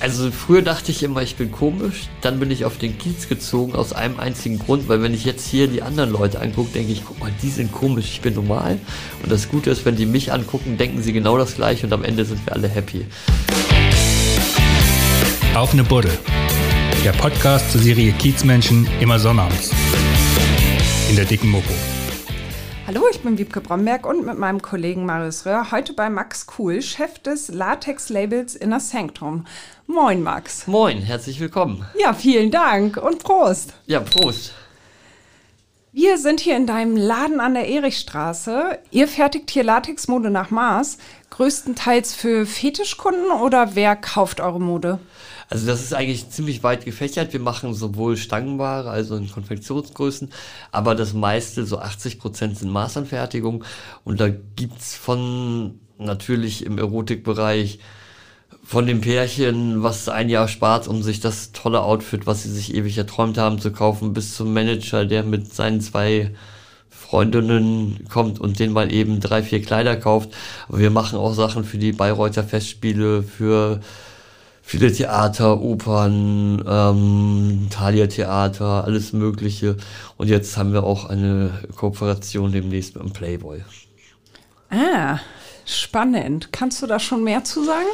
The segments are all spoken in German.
Also früher dachte ich immer, ich bin komisch. Dann bin ich auf den Kiez gezogen aus einem einzigen Grund, weil wenn ich jetzt hier die anderen Leute angucke, denke ich, guck mal, die sind komisch, ich bin normal. Und das Gute ist, wenn die mich angucken, denken sie genau das gleiche und am Ende sind wir alle happy. Auf eine Buddel. Der Podcast zur Serie Kiezmenschen immer sonnabends. In der dicken Mopo. Hallo, ich bin Wiebke Bromberg und mit meinem Kollegen Marius Röhr heute bei Max Kuhl, Chef des Latex-Labels Inner Sanctum. Moin, Max. Moin, herzlich willkommen. Ja, vielen Dank und Prost. Ja, Prost. Wir sind hier in deinem Laden an der Erichstraße. Ihr fertigt hier Latexmode nach Maß, größtenteils für Fetischkunden oder wer kauft eure Mode? Also das ist eigentlich ziemlich weit gefächert. Wir machen sowohl Stangenware, also in Konfektionsgrößen, aber das meiste, so 80 Prozent sind Maßanfertigung. Und da gibt's von natürlich im Erotikbereich von dem Pärchen, was ein Jahr spart, um sich das tolle Outfit, was sie sich ewig erträumt haben, zu kaufen, bis zum Manager, der mit seinen zwei Freundinnen kommt und den mal eben drei, vier Kleider kauft. Aber wir machen auch Sachen für die Bayreuther Festspiele, für viele Theater, Opern, ähm, Thalia-Theater, alles Mögliche. Und jetzt haben wir auch eine Kooperation demnächst mit dem Playboy. Ah, spannend. Kannst du da schon mehr zu sagen?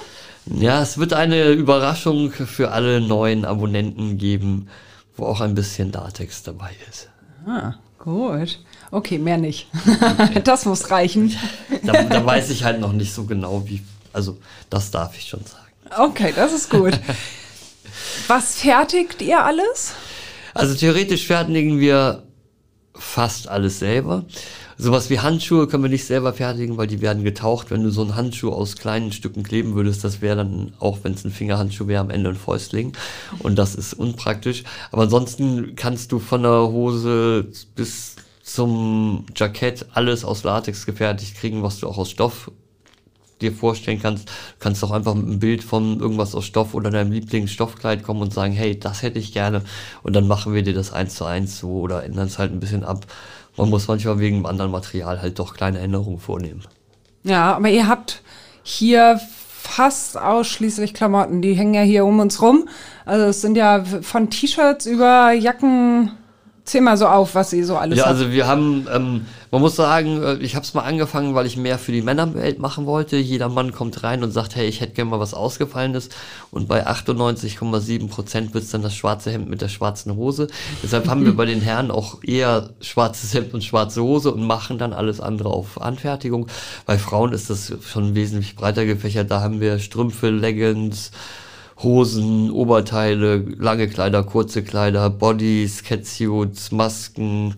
Ja, es wird eine Überraschung für alle neuen Abonnenten geben, wo auch ein bisschen Datex dabei ist. Ah, gut. Okay, mehr nicht. das muss reichen. Da, da weiß ich halt noch nicht so genau, wie. Also, das darf ich schon sagen. Okay, das ist gut. Was fertigt ihr alles? Also theoretisch fertigen wir fast alles selber. Sowas wie Handschuhe können wir nicht selber fertigen, weil die werden getaucht. Wenn du so einen Handschuh aus kleinen Stücken kleben würdest, das wäre dann, auch wenn es ein Fingerhandschuh wäre, am Ende ein Fäustling. Und das ist unpraktisch. Aber ansonsten kannst du von der Hose bis zum Jackett alles aus Latex gefertigt kriegen, was du auch aus Stoff dir vorstellen kannst, kannst auch einfach mit einem Bild von irgendwas aus Stoff oder deinem Lieblingsstoffkleid kommen und sagen, hey, das hätte ich gerne. Und dann machen wir dir das eins zu eins so oder ändern es halt ein bisschen ab. Man muss manchmal wegen einem anderen Material halt doch kleine Änderungen vornehmen. Ja, aber ihr habt hier fast ausschließlich Klamotten. Die hängen ja hier um uns rum. Also es sind ja von T-Shirts über Jacken, Zähl mal so auf, was ihr so alles Ja, habt. also wir haben, ähm, man muss sagen, äh, ich habe es mal angefangen, weil ich mehr für die Männerwelt machen wollte. Jeder Mann kommt rein und sagt, hey, ich hätte gerne mal was Ausgefallenes. Und bei 98,7 Prozent wird es dann das schwarze Hemd mit der schwarzen Hose. Deshalb haben wir bei den Herren auch eher schwarzes Hemd und schwarze Hose und machen dann alles andere auf Anfertigung. Bei Frauen ist das schon wesentlich breiter gefächert. Da haben wir Strümpfe, Leggings, Hosen, Oberteile, lange Kleider, kurze Kleider, Bodies, Catsuits, Masken,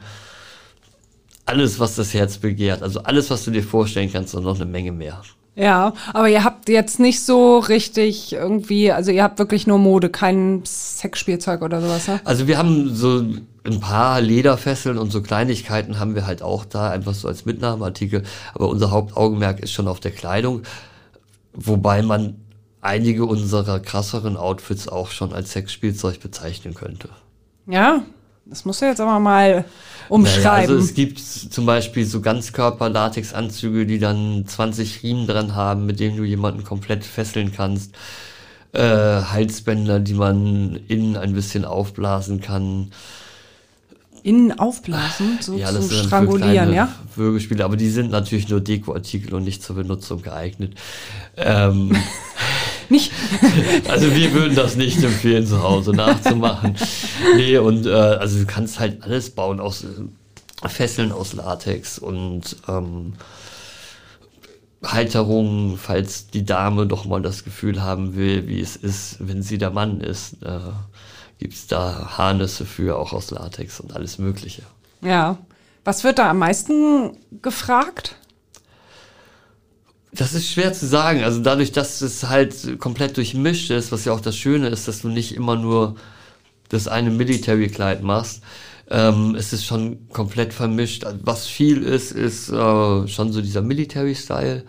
alles, was das Herz begehrt. Also alles, was du dir vorstellen kannst und noch eine Menge mehr. Ja, aber ihr habt jetzt nicht so richtig irgendwie, also ihr habt wirklich nur Mode, kein Sexspielzeug oder sowas, ne? Also wir haben so ein paar Lederfesseln und so Kleinigkeiten haben wir halt auch da, einfach so als Mitnahmeartikel. Aber unser Hauptaugenmerk ist schon auf der Kleidung, wobei man einige unserer krasseren Outfits auch schon als Sexspielzeug bezeichnen könnte. Ja, das muss er jetzt aber mal umschreiben. Naja, also es gibt zum Beispiel so Ganzkörper-Latex-Anzüge, die dann 20 Riemen dran haben, mit denen du jemanden komplett fesseln kannst. Äh, Halsbänder, die man innen ein bisschen aufblasen kann. Innen aufblasen, so Ja, das sind dann für Strangulieren, ja? Würgespiele, aber die sind natürlich nur Dekoartikel und nicht zur Benutzung geeignet. Ähm, Nicht, Also wir würden das nicht empfehlen, zu Hause nachzumachen. Nee, und äh, also du kannst halt alles bauen aus äh, Fesseln aus Latex und ähm, Halterungen, falls die Dame doch mal das Gefühl haben will, wie es ist, wenn sie der Mann ist. Äh, gibt's da Harnisse für, auch aus Latex und alles Mögliche. ja. Was wird da am meisten gefragt? Das ist schwer zu sagen. Also dadurch, dass es halt komplett durchmischt ist, was ja auch das Schöne ist, dass du nicht immer nur das eine Military-Kleid machst, ähm, es ist schon komplett vermischt. Was viel ist, ist äh, schon so dieser Military-Style.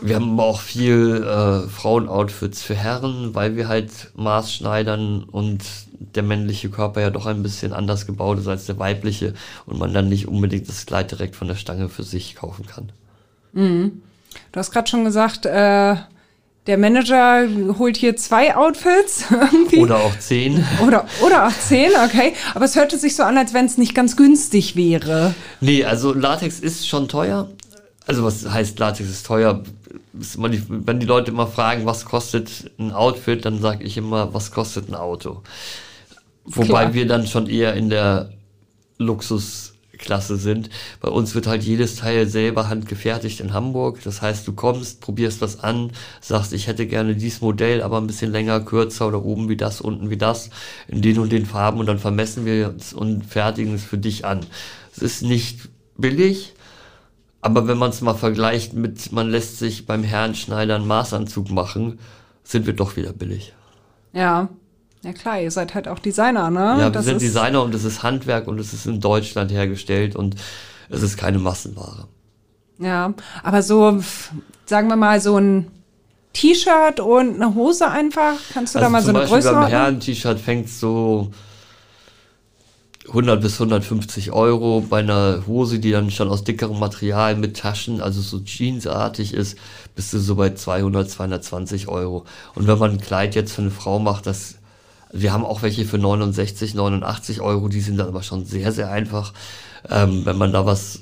Wir haben aber auch viel äh, Frauen-Outfits für Herren, weil wir halt Maßschneidern und der männliche Körper ja doch ein bisschen anders gebaut ist als der weibliche und man dann nicht unbedingt das Kleid direkt von der Stange für sich kaufen kann. Du hast gerade schon gesagt, äh, der Manager holt hier zwei Outfits irgendwie. Oder auch zehn. Oder, oder auch zehn, okay. Aber es hörte sich so an, als wenn es nicht ganz günstig wäre. Nee, also Latex ist schon teuer. Also was heißt Latex ist teuer? wenn die Leute immer fragen, was kostet ein Outfit, dann sage ich immer, was kostet ein Auto. Wobei Klar. wir dann schon eher in der Luxusklasse sind. Bei uns wird halt jedes Teil selber handgefertigt in Hamburg. Das heißt, du kommst, probierst was an, sagst, ich hätte gerne dieses Modell, aber ein bisschen länger, kürzer oder oben wie das, unten wie das, in den und den Farben und dann vermessen wir uns und fertigen es für dich an. Es ist nicht billig, aber wenn man es mal vergleicht mit, man lässt sich beim Herrn Schneider einen Maßanzug machen, sind wir doch wieder billig. Ja. Ja klar, ihr seid halt auch Designer, ne? Ja, wir das sind Designer und es ist Handwerk und es ist in Deutschland hergestellt und es ist keine Massenware. Ja, aber so, sagen wir mal, so ein T-Shirt und eine Hose einfach, kannst du also da mal so eine Größe Beim Herren-T-Shirt fängt so 100 bis 150 Euro bei einer Hose, die dann schon aus dickerem Material mit Taschen, also so jeansartig ist, bist du so bei 200, 220 Euro. Und wenn man ein Kleid jetzt für eine Frau macht, das, wir haben auch welche für 69, 89 Euro, die sind dann aber schon sehr, sehr einfach. Ähm, wenn man da was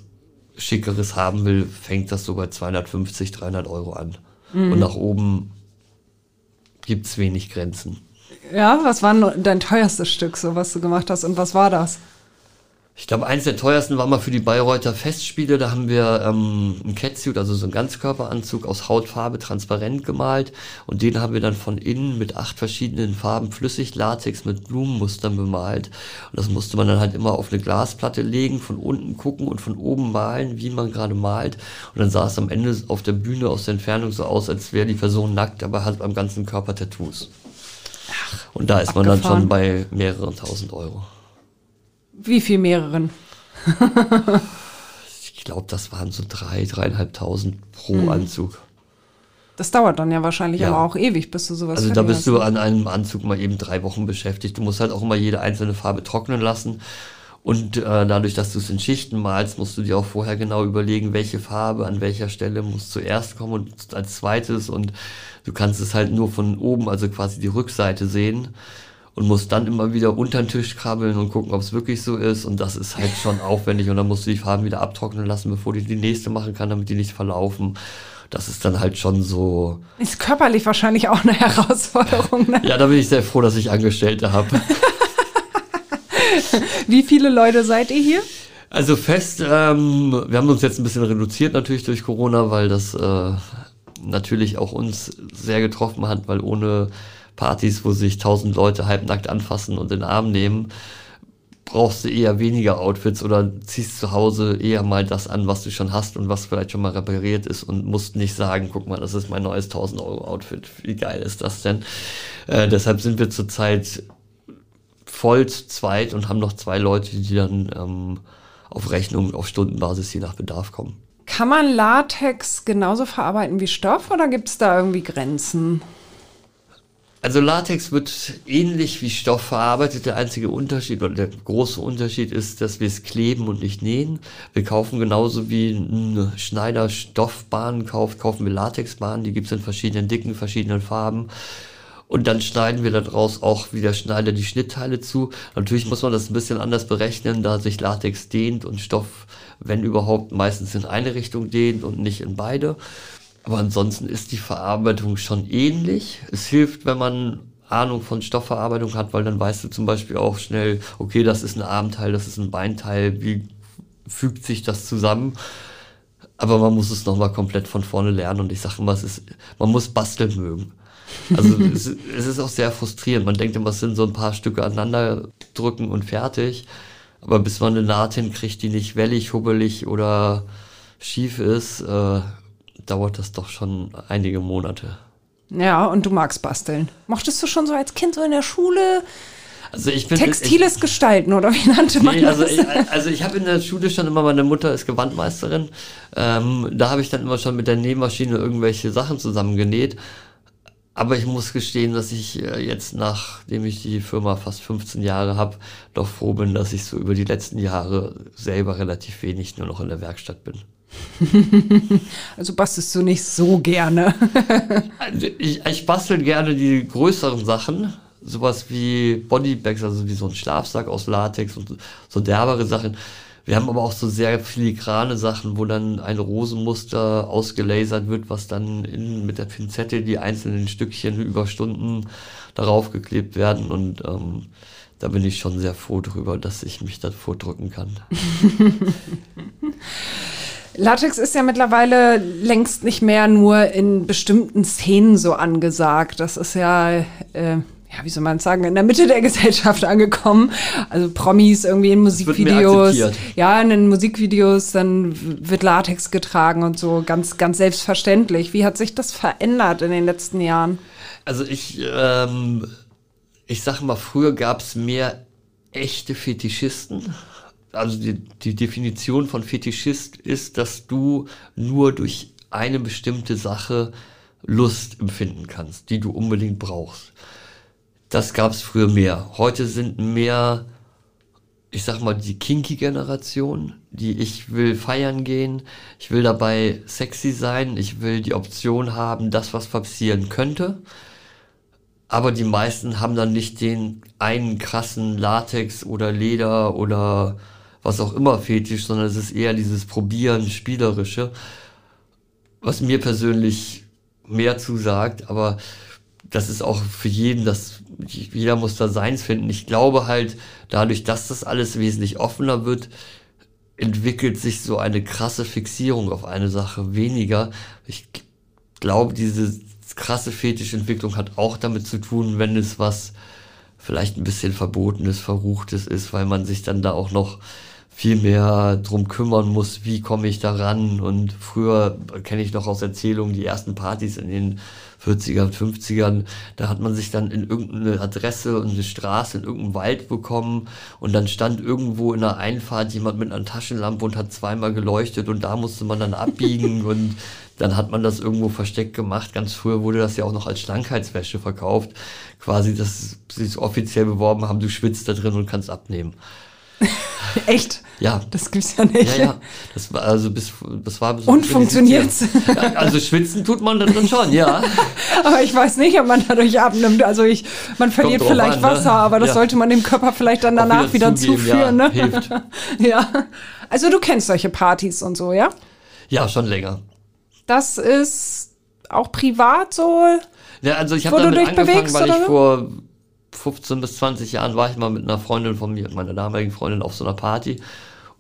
Schickeres haben will, fängt das so bei 250, 300 Euro an. Mhm. Und nach oben gibt's wenig Grenzen. Ja, was war dein teuerstes Stück, so was du gemacht hast und was war das? Ich glaube, eins der teuersten war mal für die Bayreuther Festspiele. Da haben wir ähm, einen Catsuit, also so einen Ganzkörperanzug aus Hautfarbe transparent gemalt. Und den haben wir dann von innen mit acht verschiedenen Farben flüssig Latex mit Blumenmustern bemalt. Und das musste man dann halt immer auf eine Glasplatte legen, von unten gucken und von oben malen, wie man gerade malt. Und dann sah es am Ende auf der Bühne aus der Entfernung so aus, als wäre die Person nackt, aber hat am ganzen Körper Tattoos. Und da ist Abgefahren. man dann schon bei mehreren tausend Euro. Wie viel mehreren? ich glaube, das waren so drei, dreieinhalbtausend pro hm. Anzug. Das dauert dann ja wahrscheinlich ja. aber auch ewig, bis du sowas Also da bist hast. du an einem Anzug mal eben drei Wochen beschäftigt. Du musst halt auch immer jede einzelne Farbe trocknen lassen. Und äh, dadurch, dass du es in Schichten malst, musst du dir auch vorher genau überlegen, welche Farbe an welcher Stelle muss zuerst kommen und als zweites. Und du kannst es halt nur von oben, also quasi die Rückseite sehen und musst dann immer wieder unter den Tisch krabbeln und gucken, ob es wirklich so ist. Und das ist halt schon aufwendig. Und dann musst du die Farben wieder abtrocknen lassen, bevor du die nächste machen kann, damit die nicht verlaufen. Das ist dann halt schon so. Ist körperlich wahrscheinlich auch eine Herausforderung. Ne? ja, da bin ich sehr froh, dass ich Angestellte habe. Wie viele Leute seid ihr hier? Also fest, ähm, wir haben uns jetzt ein bisschen reduziert natürlich durch Corona, weil das äh, natürlich auch uns sehr getroffen hat, weil ohne Partys, wo sich tausend Leute halbnackt anfassen und in den Arm nehmen, brauchst du eher weniger Outfits oder ziehst zu Hause eher mal das an, was du schon hast und was vielleicht schon mal repariert ist und musst nicht sagen, guck mal, das ist mein neues 1000 Euro Outfit. Wie geil ist das denn? Äh, deshalb sind wir zurzeit voll zu zweit und haben noch zwei Leute, die dann ähm, auf Rechnung, auf Stundenbasis je nach Bedarf kommen. Kann man Latex genauso verarbeiten wie Stoff oder gibt es da irgendwie Grenzen? Also Latex wird ähnlich wie Stoff verarbeitet. Der einzige Unterschied oder der große Unterschied ist, dass wir es kleben und nicht nähen. Wir kaufen genauso wie ein Schneider Stoffbahnen kauft, kaufen wir Latexbahnen. Die gibt es in verschiedenen Dicken, verschiedenen Farben. Und dann schneiden wir daraus auch wie der Schneider die Schnittteile zu. Natürlich muss man das ein bisschen anders berechnen, da sich Latex dehnt und Stoff, wenn überhaupt, meistens in eine Richtung dehnt und nicht in beide. Aber ansonsten ist die Verarbeitung schon ähnlich. Es hilft, wenn man Ahnung von Stoffverarbeitung hat, weil dann weißt du zum Beispiel auch schnell, okay, das ist ein Armteil, das ist ein Beinteil, wie fügt sich das zusammen? Aber man muss es nochmal komplett von vorne lernen und ich sage immer, es ist, man muss basteln mögen. Also es, es, ist auch sehr frustrierend. Man denkt immer, es sind so ein paar Stücke aneinander drücken und fertig. Aber bis man eine Naht hinkriegt, die nicht wellig, hubbelig oder schief ist, äh, dauert das doch schon einige Monate. Ja, und du magst basteln. Mochtest du schon so als Kind so in der Schule also ich bin, Textiles ich, gestalten oder wie nannte man nee, also das? Ich, also ich habe in der Schule schon immer, meine Mutter ist Gewandmeisterin, ähm, da habe ich dann immer schon mit der Nähmaschine irgendwelche Sachen zusammengenäht aber ich muss gestehen, dass ich äh, jetzt, nachdem ich die Firma fast 15 Jahre habe, doch froh bin, dass ich so über die letzten Jahre selber relativ wenig nur noch in der Werkstatt bin. Also bastelst du nicht so gerne. Also ich, ich bastel gerne die größeren Sachen, sowas wie Bodybags, also wie so ein Schlafsack aus Latex und so derbere Sachen. Wir haben aber auch so sehr filigrane Sachen, wo dann ein Rosenmuster ausgelasert wird, was dann in, mit der Pinzette die einzelnen Stückchen über Stunden darauf geklebt werden und ähm, da bin ich schon sehr froh drüber, dass ich mich da vordrücken kann. Latex ist ja mittlerweile längst nicht mehr nur in bestimmten Szenen so angesagt. Das ist ja, äh, ja, wie soll man sagen, in der Mitte der Gesellschaft angekommen. Also Promis irgendwie in Musikvideos. Ja, in den Musikvideos, dann wird Latex getragen und so, ganz, ganz selbstverständlich. Wie hat sich das verändert in den letzten Jahren? Also ich, ähm, ich sag mal, früher gab es mehr echte Fetischisten also die, die Definition von Fetischist ist, dass du nur durch eine bestimmte Sache Lust empfinden kannst, die du unbedingt brauchst. Das gab es früher mehr. Heute sind mehr, ich sag mal, die Kinky-Generation, die ich will feiern gehen, ich will dabei sexy sein, ich will die Option haben, das, was passieren könnte. Aber die meisten haben dann nicht den einen krassen Latex oder Leder oder was auch immer Fetisch, sondern es ist eher dieses Probieren, Spielerische, was mir persönlich mehr zusagt, aber das ist auch für jeden, das, jeder muss da seins finden. Ich glaube halt, dadurch, dass das alles wesentlich offener wird, entwickelt sich so eine krasse Fixierung auf eine Sache weniger. Ich glaube, diese krasse Fetischentwicklung hat auch damit zu tun, wenn es was vielleicht ein bisschen Verbotenes, Verruchtes ist, weil man sich dann da auch noch viel mehr drum kümmern muss, wie komme ich da ran. Und früher kenne ich noch aus Erzählungen die ersten Partys in den 40ern, 50ern, da hat man sich dann in irgendeine Adresse und eine Straße in irgendeinem Wald bekommen und dann stand irgendwo in der Einfahrt jemand mit einer Taschenlampe und hat zweimal geleuchtet und da musste man dann abbiegen und dann hat man das irgendwo versteckt gemacht. Ganz früher wurde das ja auch noch als Schlankheitswäsche verkauft. Quasi, dass sie es offiziell beworben haben, du schwitzt da drin und kannst abnehmen. Echt? Ja. Das gibt's ja nicht. Ja, ja. Das war also bis das war bis Und funktioniert's? Also schwitzen tut man dann schon, ja. aber ich weiß nicht, ob man dadurch abnimmt. Also ich, man verliert vielleicht an, ne? Wasser, aber das ja. sollte man dem Körper vielleicht dann danach wieder, wieder zuführen, ja, ne? Hilft. ja. Also du kennst solche Partys und so, ja? Ja, schon länger. Das ist auch privat so. Ja, also ich habe damit angefangen, bewegst, weil ich vor 15 bis 20 Jahren war ich mal mit einer Freundin von mir, meiner damaligen Freundin, auf so einer Party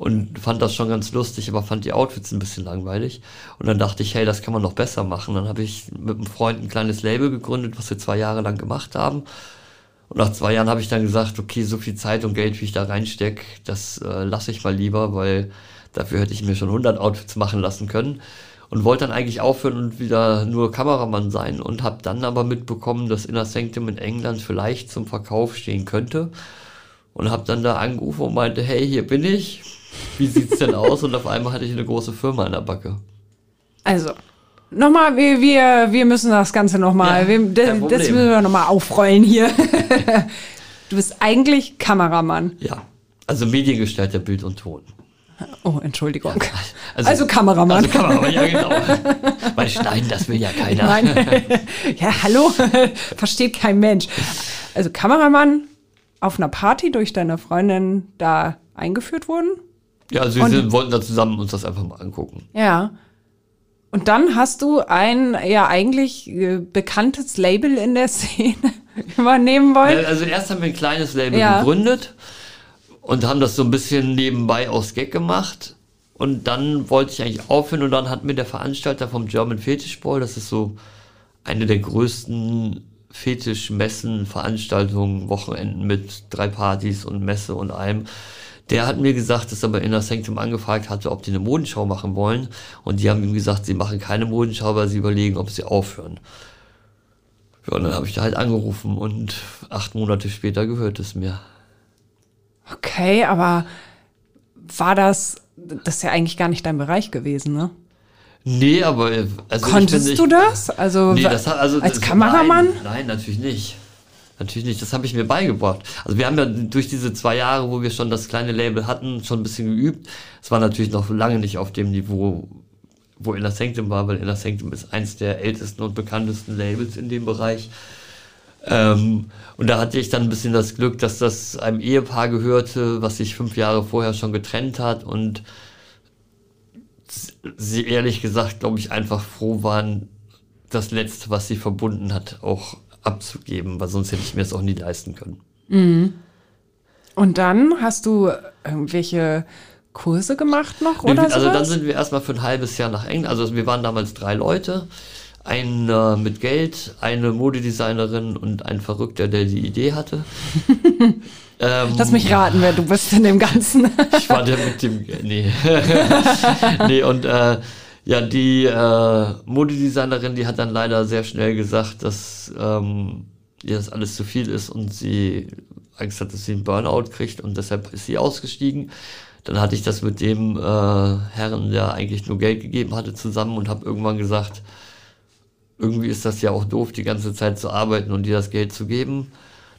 und fand das schon ganz lustig, aber fand die Outfits ein bisschen langweilig. Und dann dachte ich, hey, das kann man noch besser machen. Dann habe ich mit einem Freund ein kleines Label gegründet, was wir zwei Jahre lang gemacht haben. Und nach zwei Jahren habe ich dann gesagt, okay, so viel Zeit und Geld, wie ich da reinstecke, das äh, lasse ich mal lieber, weil dafür hätte ich mir schon 100 Outfits machen lassen können und wollte dann eigentlich aufhören und wieder nur Kameramann sein und habe dann aber mitbekommen, dass Inner Sanctum in England vielleicht zum Verkauf stehen könnte und habe dann da angerufen und meinte, hey, hier bin ich, wie sieht's denn aus? Und auf einmal hatte ich eine große Firma in der Backe. Also, nochmal, wir, wir, wir müssen das Ganze nochmal, ja, das, das müssen wir nochmal aufrollen hier. du bist eigentlich Kameramann. Ja, also Mediengestalter Bild und Ton. Oh, Entschuldigung. Also, also Kameramann. Also Kameramann, ja genau. Weil Stein, das will ja keiner. Nein. Ja, hallo, versteht kein Mensch. Also Kameramann auf einer Party durch deine Freundin da eingeführt wurden? Ja, also wir wollten da zusammen uns das einfach mal angucken. Ja. Und dann hast du ein ja eigentlich äh, bekanntes Label in der Szene übernehmen wollen? Also erst haben wir ein kleines Label ja. gegründet und haben das so ein bisschen nebenbei aus Gag gemacht. Und dann wollte ich eigentlich aufhören und dann hat mir der Veranstalter vom German Fetish Ball, das ist so eine der größten Fetischmessen, Veranstaltungen, Wochenenden mit drei Partys und Messe und allem. Der hat mir gesagt, dass er bei Inner Sanctum angefragt hatte, ob die eine Modenschau machen wollen. Und die haben ihm gesagt, sie machen keine Modenschau, weil sie überlegen, ob sie aufhören. Ja, und dann habe ich da halt angerufen und acht Monate später gehört es mir. Okay, aber war das, das ist ja eigentlich gar nicht dein Bereich gewesen, ne? Nee, aber also konntest finde, du das? Also, nee, das hat, also als Kameramann? Nein, nein, natürlich nicht. Natürlich nicht, das habe ich mir beigebracht. Also wir haben ja durch diese zwei Jahre, wo wir schon das kleine Label hatten, schon ein bisschen geübt. Es war natürlich noch lange nicht auf dem Niveau, wo Inner Sanctum war, weil Inner Sanctum ist eins der ältesten und bekanntesten Labels in dem Bereich. Ähm, und da hatte ich dann ein bisschen das Glück, dass das einem Ehepaar gehörte, was sich fünf Jahre vorher schon getrennt hat und sie ehrlich gesagt, glaube ich, einfach froh waren, das Letzte, was sie verbunden hat, auch abzugeben, weil sonst hätte ich mir das auch nie leisten können. Mhm. Und dann hast du irgendwelche Kurse gemacht noch oder Also sowas? dann sind wir erstmal für ein halbes Jahr nach England. Also wir waren damals drei Leute. Ein äh, mit Geld, eine Modedesignerin und ein Verrückter, der die Idee hatte. ähm, Lass mich raten, wer du bist in dem Ganzen. ich war der mit dem Geld. Nee. nee, und äh, ja, die äh, Modedesignerin, die hat dann leider sehr schnell gesagt, dass ähm, ihr das alles zu viel ist und sie Angst hat, dass sie einen Burnout kriegt und deshalb ist sie ausgestiegen. Dann hatte ich das mit dem äh, Herrn, der eigentlich nur Geld gegeben hatte, zusammen und habe irgendwann gesagt, irgendwie ist das ja auch doof, die ganze Zeit zu arbeiten und dir das Geld zu geben.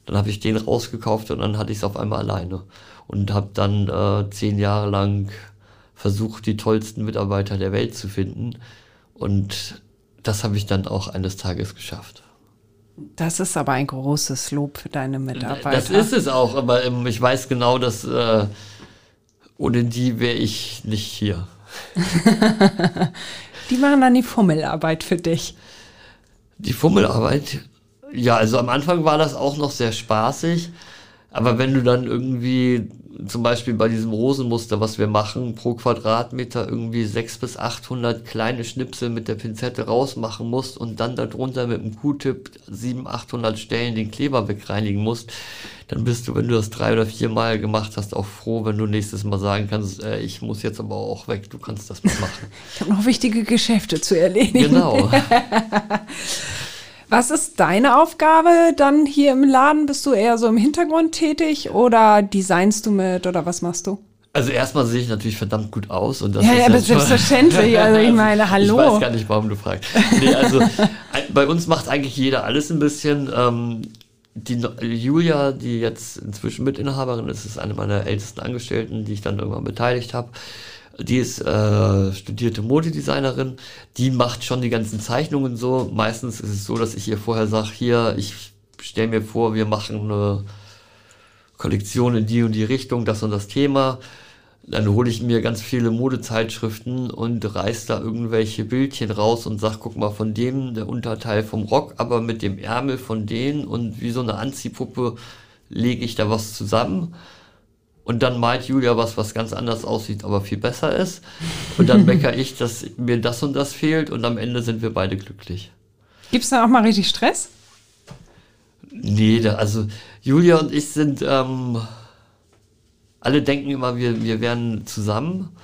Dann habe ich den rausgekauft und dann hatte ich es auf einmal alleine und habe dann äh, zehn Jahre lang versucht, die tollsten Mitarbeiter der Welt zu finden. Und das habe ich dann auch eines Tages geschafft. Das ist aber ein großes Lob für deine Mitarbeiter. Das ist es auch, aber ähm, ich weiß genau, dass äh, ohne die wäre ich nicht hier. die machen dann die Fummelarbeit für dich. Die Fummelarbeit, ja, also am Anfang war das auch noch sehr spaßig, aber wenn du dann irgendwie zum Beispiel bei diesem Rosenmuster, was wir machen, pro Quadratmeter irgendwie 600 bis 800 kleine Schnipsel mit der Pinzette rausmachen musst und dann darunter mit dem Q-Tip 700, 800 Stellen den Kleber wegreinigen musst, dann bist du, wenn du das drei oder vier Mal gemacht hast, auch froh, wenn du nächstes Mal sagen kannst, äh, ich muss jetzt aber auch weg, du kannst das mal machen. ich habe noch wichtige Geschäfte zu erledigen. Genau. Was ist deine Aufgabe dann hier im Laden? Bist du eher so im Hintergrund tätig oder designst du mit oder was machst du? Also erstmal sehe ich natürlich verdammt gut aus und das ja, ist ja, aber selbstverständlich. Also ich meine, hallo. Ich weiß gar nicht, warum du fragst. Nee, also bei uns macht eigentlich jeder alles ein bisschen. Ähm, die Julia, die jetzt inzwischen Mitinhaberin ist, ist eine meiner ältesten Angestellten, die ich dann irgendwann beteiligt habe. Die ist äh, studierte Modedesignerin, die macht schon die ganzen Zeichnungen so. Meistens ist es so, dass ich ihr vorher sage, hier, ich stelle mir vor, wir machen eine Kollektion in die und die Richtung, das und das Thema. Dann hole ich mir ganz viele Modezeitschriften und reiß da irgendwelche Bildchen raus und sag, guck mal, von dem der Unterteil vom Rock, aber mit dem Ärmel von denen und wie so eine Anziehpuppe lege ich da was zusammen. Und dann malt Julia was, was ganz anders aussieht, aber viel besser ist. Und dann meckere ich, dass mir das und das fehlt und am Ende sind wir beide glücklich. Gibt es da auch mal richtig Stress? Nee, da, also Julia und ich sind, ähm, alle denken immer, wir, wir wären zusammen.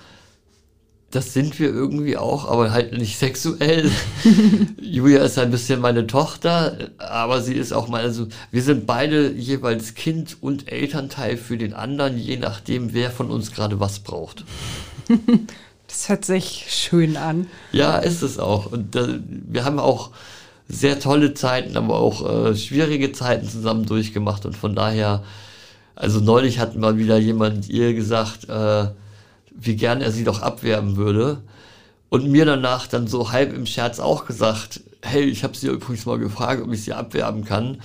Das sind wir irgendwie auch, aber halt nicht sexuell. Julia ist ein bisschen meine Tochter, aber sie ist auch mal, also wir sind beide jeweils Kind und Elternteil für den anderen, je nachdem, wer von uns gerade was braucht. Das hört sich schön an. Ja, ist es auch. Und äh, wir haben auch sehr tolle Zeiten, aber auch äh, schwierige Zeiten zusammen durchgemacht und von daher, also neulich hat mal wieder jemand ihr gesagt, äh, wie gern er sie doch abwerben würde. Und mir danach dann so halb im Scherz auch gesagt, hey, ich habe sie übrigens mal gefragt, ob ich sie abwerben kann,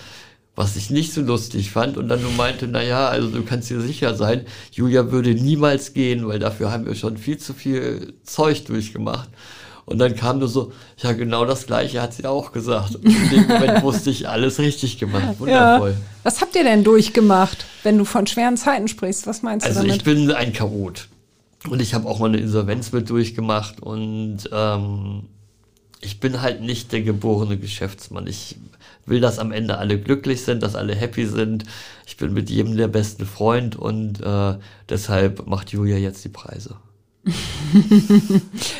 was ich nicht so lustig fand. Und dann nur meinte, naja, also du kannst dir sicher sein, Julia würde niemals gehen, weil dafür haben wir schon viel zu viel Zeug durchgemacht. Und dann kam nur so, ja, genau das Gleiche hat sie auch gesagt. Und in dem Moment wusste ich, alles richtig gemacht. Wundervoll. Ja. Was habt ihr denn durchgemacht, wenn du von schweren Zeiten sprichst? Was meinst also du damit? ich bin ein Chaot. Und ich habe auch mal eine Insolvenz mit durchgemacht und ähm, ich bin halt nicht der geborene Geschäftsmann. Ich will, dass am Ende alle glücklich sind, dass alle happy sind. Ich bin mit jedem der beste Freund und äh, deshalb macht Julia jetzt die Preise.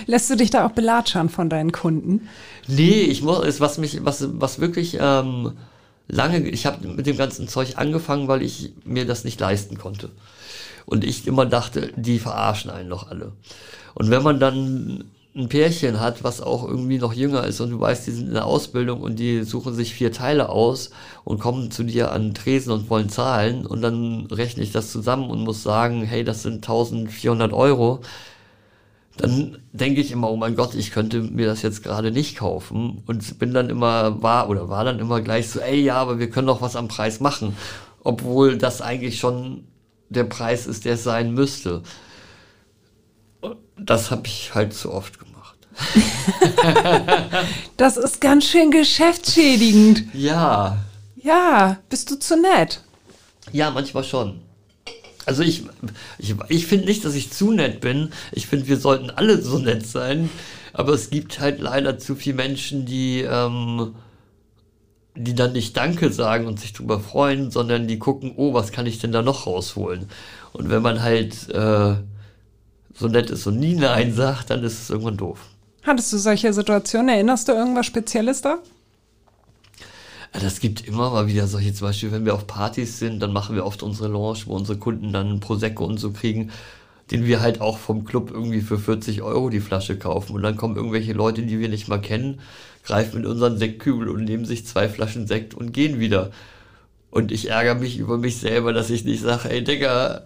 Lässt du dich da auch belatschern von deinen Kunden? Nee, ich muss, ist was mich, was, was wirklich ähm, lange, ich habe mit dem ganzen Zeug angefangen, weil ich mir das nicht leisten konnte. Und ich immer dachte, die verarschen einen doch alle. Und wenn man dann ein Pärchen hat, was auch irgendwie noch jünger ist und du weißt, die sind in der Ausbildung und die suchen sich vier Teile aus und kommen zu dir an Tresen und wollen zahlen und dann rechne ich das zusammen und muss sagen, hey, das sind 1400 Euro, dann denke ich immer, oh mein Gott, ich könnte mir das jetzt gerade nicht kaufen und bin dann immer, war oder war dann immer gleich so, ey, ja, aber wir können doch was am Preis machen, obwohl das eigentlich schon der Preis ist, der es sein müsste. Das habe ich halt zu oft gemacht. Das ist ganz schön geschäftsschädigend. Ja, Ja, bist du zu nett? ja, manchmal schon. Also ich, ich, ich finde nicht, dass ich zu nett bin. Ich finde, wir sollten alle so nett sein. Aber es gibt halt leider zu viele Menschen, die, ähm, die dann nicht Danke sagen und sich drüber freuen, sondern die gucken, oh, was kann ich denn da noch rausholen? Und wenn man halt äh, so nett ist und nie Nein sagt, dann ist es irgendwann doof. Hattest du solche Situationen? Erinnerst du irgendwas Spezielles da? Das gibt immer mal wieder solche, zum Beispiel, wenn wir auf Partys sind, dann machen wir oft unsere Lounge, wo unsere Kunden dann Prosecco und so kriegen, den wir halt auch vom Club irgendwie für 40 Euro die Flasche kaufen. Und dann kommen irgendwelche Leute, die wir nicht mal kennen, greifen in unseren Sektkübel und nehmen sich zwei Flaschen Sekt und gehen wieder. Und ich ärgere mich über mich selber, dass ich nicht sage, ey Digga,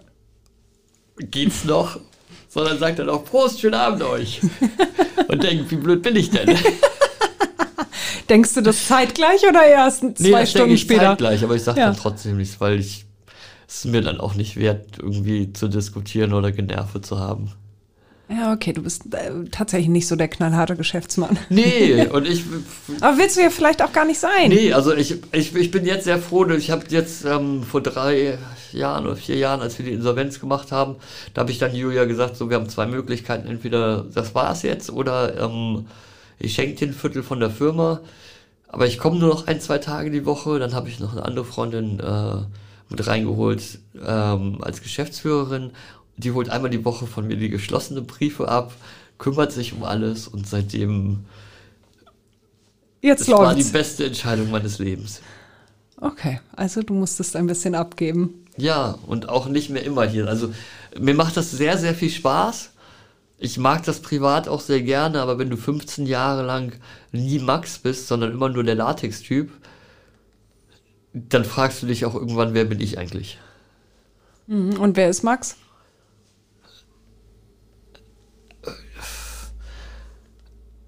geht's noch? Sondern sag dann auch, Prost, schönen Abend euch. Und denk, wie blöd bin ich denn? Denkst du das zeitgleich oder erst zwei das denke Stunden ich später? zeitgleich, aber ich sage Ja. dann trotzdem nichts, weil ich es mir dann auch nicht wert, irgendwie zu diskutieren oder Generve zu haben. Ja, okay, du bist äh, tatsächlich nicht so der knallharte Geschäftsmann. Nee, und ich, Aber willst du ja vielleicht auch gar nicht sein. nee, also ich, ich, ich bin jetzt sehr froh, dass ich habe jetzt ähm, vor drei Jahren oder vier Jahren, als wir die Insolvenz gemacht haben, da habe ich dann Julia gesagt, so, wir haben zwei Möglichkeiten, entweder das war's jetzt oder ähm, ich schenke dir ein Viertel von der Firma, aber ich komme nur noch ein, zwei Tage die Woche, dann habe ich noch eine andere Freundin äh, mit reingeholt ähm, als Geschäftsführerin. Die holt einmal die Woche von mir die geschlossenen Briefe ab, kümmert sich um alles und seitdem Jetzt das war die läuft's. beste Entscheidung meines Lebens. Okay, also du musstest ein bisschen abgeben. Ja, und auch nicht mehr immer hier. Also mir macht das sehr, sehr viel Spaß. Ich mag das privat auch sehr gerne, aber wenn du 15 Jahre lang nie Max bist, sondern immer nur der Latex-Typ, dann fragst du dich auch irgendwann, wer bin ich eigentlich? Mhm. Und wer ist Max?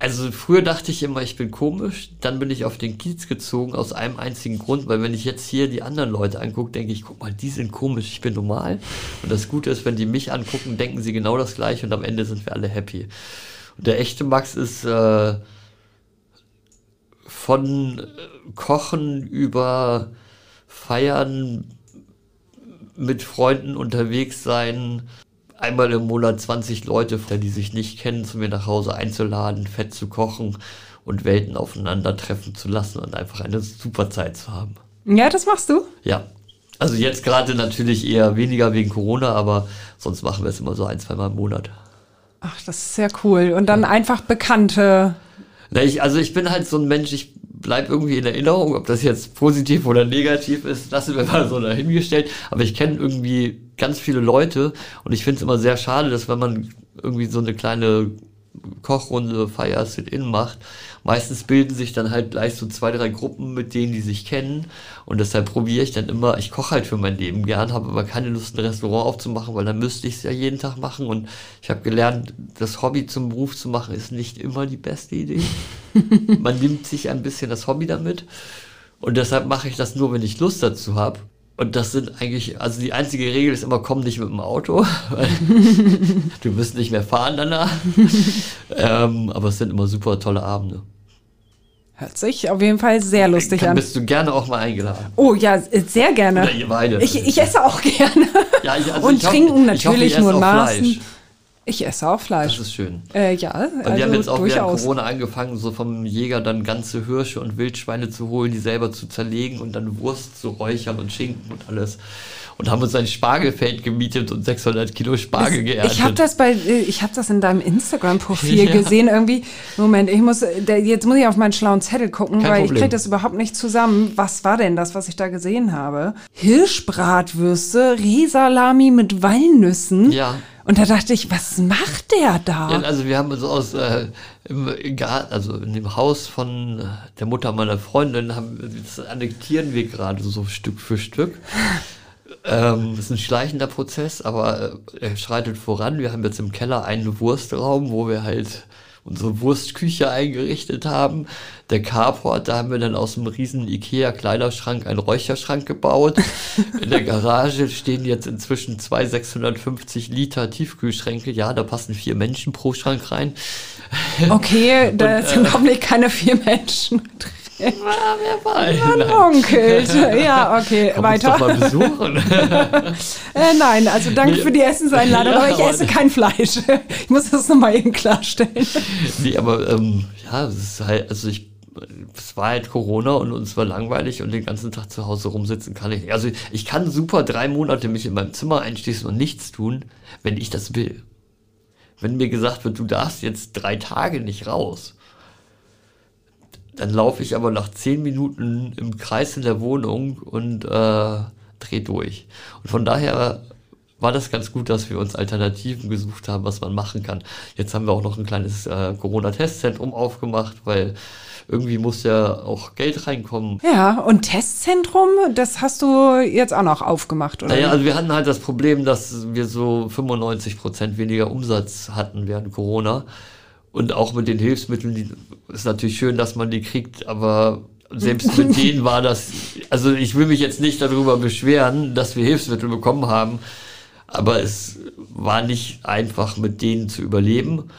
Also früher dachte ich immer, ich bin komisch, dann bin ich auf den Kiez gezogen aus einem einzigen Grund, weil wenn ich jetzt hier die anderen Leute angucke, denke ich, guck mal, die sind komisch, ich bin normal. Und das Gute ist, wenn die mich angucken, denken sie genau das gleiche und am Ende sind wir alle happy. Und der echte Max ist äh, von äh, Kochen über Feiern mit Freunden unterwegs sein, einmal im Monat 20 Leute, die sich nicht kennen, zu mir nach Hause einzuladen, fett zu kochen und Welten aufeinandertreffen zu lassen und einfach eine super Zeit zu haben. Ja, das machst du? Ja. Also jetzt gerade natürlich eher weniger wegen Corona, aber sonst machen wir es immer so ein, zweimal im Monat. Ach, das ist sehr cool. Und dann einfach Bekannte. Na, ich, also ich bin halt so ein Mensch, ich bleib irgendwie in Erinnerung, ob das jetzt positiv oder negativ ist, lassen wir mal so dahingestellt. Aber ich kenne irgendwie ganz viele Leute und ich finde es immer sehr schade, dass wenn man irgendwie so eine kleine Kochrunde Fire Sit-In macht, meistens bilden sich dann halt gleich so zwei, drei Gruppen mit denen, die sich kennen und deshalb probiere ich dann immer, ich koche halt für mein Leben gern, habe aber keine Lust, ein Restaurant aufzumachen, weil dann müsste ich es ja jeden Tag machen und ich habe gelernt, das Hobby zum Beruf zu machen ist nicht immer die beste Idee. Man nimmt sich ein bisschen das Hobby damit und deshalb mache ich das nur, wenn ich Lust dazu habe. Und das sind eigentlich, also die einzige Regel ist immer, komm nicht mit dem Auto, weil du wirst nicht mehr fahren danach. ähm, aber es sind immer super tolle Abende. Hört sich auf jeden Fall sehr lustig Kann, an. bist du gerne auch mal eingeladen. Oh ja, sehr gerne. Oder ihr beide. Ich, ich esse auch gerne. Ja, ich- also Und ich hoffe- trinken ich hoffe, natürlich ihr esst nur in auch Maßen. Fleisch. Ich esse auch Das Fleisch. ist schön. Äh, ja, Und wir also haben jetzt auch während durchaus. Corona angefangen, so vom Jäger dann ganze Hirsche und Wildschweine zu holen, die selber zu zerlegen und dann Wurst zu räuchern und Schinken und alles. Und haben uns ein Spargelfeld gemietet und 600 Kilo Spargel geerntet. Ich habe das bei, äh, ich habe das in deinem Instagram-Profil Ja. gesehen irgendwie. Moment, ich muss, jetzt muss ich auf meinen schlauen Zettel gucken, Kein weil ich Problem. kriege das überhaupt nicht zusammen. Was war denn das, was ich da gesehen habe? Hirschbratwürste, Riesalami mit Walnüssen. Ja. Und da dachte ich, was macht der da? Ja, also wir haben so aus äh, im Garten, also in dem Haus von der Mutter meiner Freundin, haben, das annektieren wir gerade so Stück für Stück. Ähm, das ist ein schleichender Prozess, aber äh, er schreitet voran. Wir haben jetzt im Keller einen Wurstraum, wo wir halt unsere Wurstküche eingerichtet haben. Der Carport, da haben wir dann aus einem riesen Ikea-Kleiderschrank einen Räucherschrank gebaut. In der Garage stehen jetzt inzwischen zwei 650 Liter Tiefkühlschränke. Ja, da passen vier Menschen pro Schrank rein. Okay, da Und, sind äh, hoffentlich keine vier Menschen drin. Ja, wer weiß. Man munkelt. Ja, okay, Komm weiter. Uns doch mal besuchen. äh, nein, also danke nee. für die Essenseinladung, ja, aber ich esse kein Fleisch. Ich muss das nochmal eben klarstellen. Nee, aber ähm, ja, es ist halt, also ich es war halt Corona und uns war langweilig und den ganzen Tag zu Hause rumsitzen kann ich nicht. Also ich kann super drei Monate mich in meinem Zimmer einschließen und nichts tun, wenn ich das will. Wenn mir gesagt wird, du darfst jetzt drei Tage nicht raus, dann laufe ich aber nach zehn Minuten im Kreis in der Wohnung und äh, drehe durch. Und von daher war das ganz gut, dass wir uns Alternativen gesucht haben, was man machen kann. Jetzt haben wir auch noch ein kleines äh, Corona-Testzentrum aufgemacht, weil irgendwie muss ja auch Geld reinkommen. Ja, und Testzentrum, das hast du jetzt auch noch aufgemacht, oder? Naja, also wir hatten halt das Problem, dass wir so 95 Prozent weniger Umsatz hatten während Corona. Und auch mit den Hilfsmitteln, die, ist natürlich schön, dass man die kriegt, aber selbst mit denen war das, also ich will mich jetzt nicht darüber beschweren, dass wir Hilfsmittel bekommen haben, aber es war nicht einfach, mit denen zu überleben.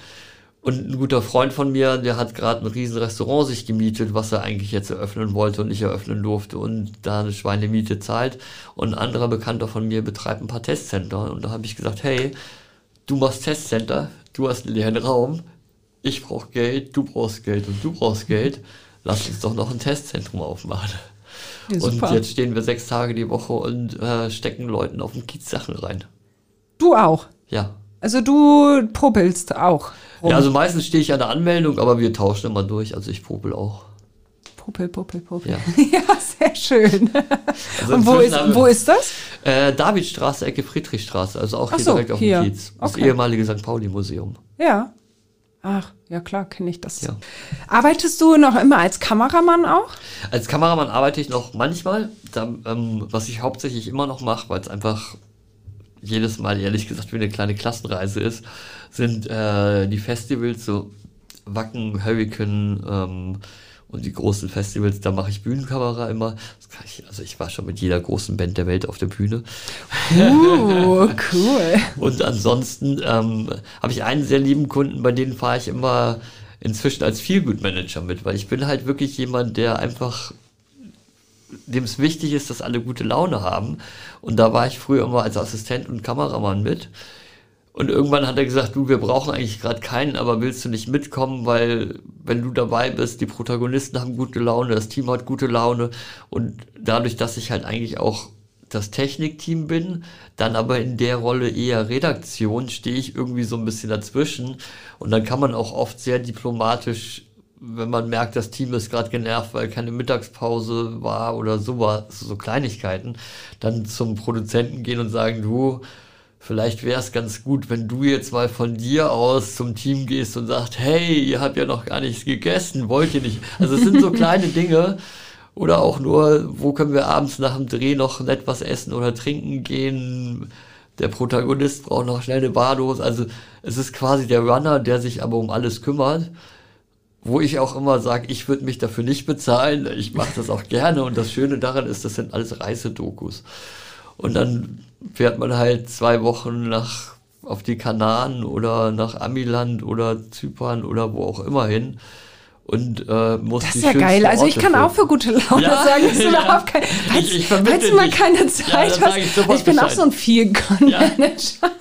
Und ein guter Freund von mir, der hat gerade ein riesen Restaurant sich gemietet, was er eigentlich jetzt eröffnen wollte und nicht eröffnen durfte und da eine Schweinemiete zahlt. Und ein anderer Bekannter von mir betreibt ein paar Testcenter. Und da habe ich gesagt, hey, du machst Testcenter, du hast einen leeren Raum, ich brauche Geld, du brauchst Geld und du brauchst Geld, lass uns doch noch ein Testzentrum aufmachen. Ja, und jetzt stehen wir sechs Tage die Woche und äh, stecken Leuten auf dem Kiez Sachen rein. Du auch? Ja. Also du popelst auch. Rum. Ja, also meistens stehe ich an der Anmeldung, aber wir tauschen immer durch. Also ich popel auch. Popel, popel, popel. Ja, ja sehr schön. Also Und wo ist, wo ist das? Äh, Davidstraße, Ecke Friedrichstraße, also auch hier so, direkt auf dem Kiez. Das okay. ehemalige St. Pauli-Museum. Ja, Ach, ja klar, kenne ich das. Ja. Arbeitest du noch immer als Kameramann auch? Als Kameramann arbeite ich noch manchmal, da, ähm, was ich hauptsächlich immer noch mache, weil es einfach jedes Mal ehrlich gesagt wie eine kleine Klassenreise ist, sind äh, die Festivals, so Wacken, Hurricane, ähm, und die großen Festivals, da mache ich Bühnenkamera immer. Ich, also ich war schon mit jeder großen Band der Welt auf der Bühne. Uh, cool. und ansonsten ähm, habe ich einen sehr lieben Kunden, bei denen fahre ich immer inzwischen als Feelgood-Manager mit, weil ich bin halt wirklich jemand, der einfach dem es wichtig ist, dass alle gute Laune haben. Und da war ich früher immer als Assistent und Kameramann mit. Und irgendwann hat er gesagt, du, wir brauchen eigentlich gerade keinen, aber willst du nicht mitkommen, weil wenn du dabei bist, die Protagonisten haben gute Laune, das Team hat gute Laune und dadurch, dass ich halt eigentlich auch das Technikteam bin, dann aber in der Rolle eher Redaktion, stehe ich irgendwie so ein bisschen dazwischen und dann kann man auch oft sehr diplomatisch, wenn man merkt, das Team ist gerade genervt, weil keine Mittagspause war oder sowas, so Kleinigkeiten, dann zum Produzenten gehen und sagen, du, vielleicht wäre es ganz gut, wenn du jetzt mal von dir aus zum Team gehst und sagst, hey, ihr habt ja noch gar nichts gegessen, wollt ihr nicht? Also es sind so kleine Dinge. Oder auch nur, wo können wir abends nach dem Dreh noch nett was essen oder trinken gehen? Der Protagonist braucht noch schnell eine Badehose. Also es ist quasi der Runner, der sich aber um alles kümmert. Wo ich auch immer sage, ich würde mich dafür nicht bezahlen. Ich mache das auch gerne. Und das Schöne daran ist, das sind alles Reisedokus. Und dann fährt man halt zwei Wochen nach auf die Kanaren oder nach Amiland oder Zypern oder wo auch immer hin und äh, muss Das ist ja geil. Also ich kann auch für gute Laune ja, sagen, dass du ja. überhaupt kein, falls, ich, ich falls mal keine Zeit ja, hast. Ich, ich bin auch so ein Feel-Manager.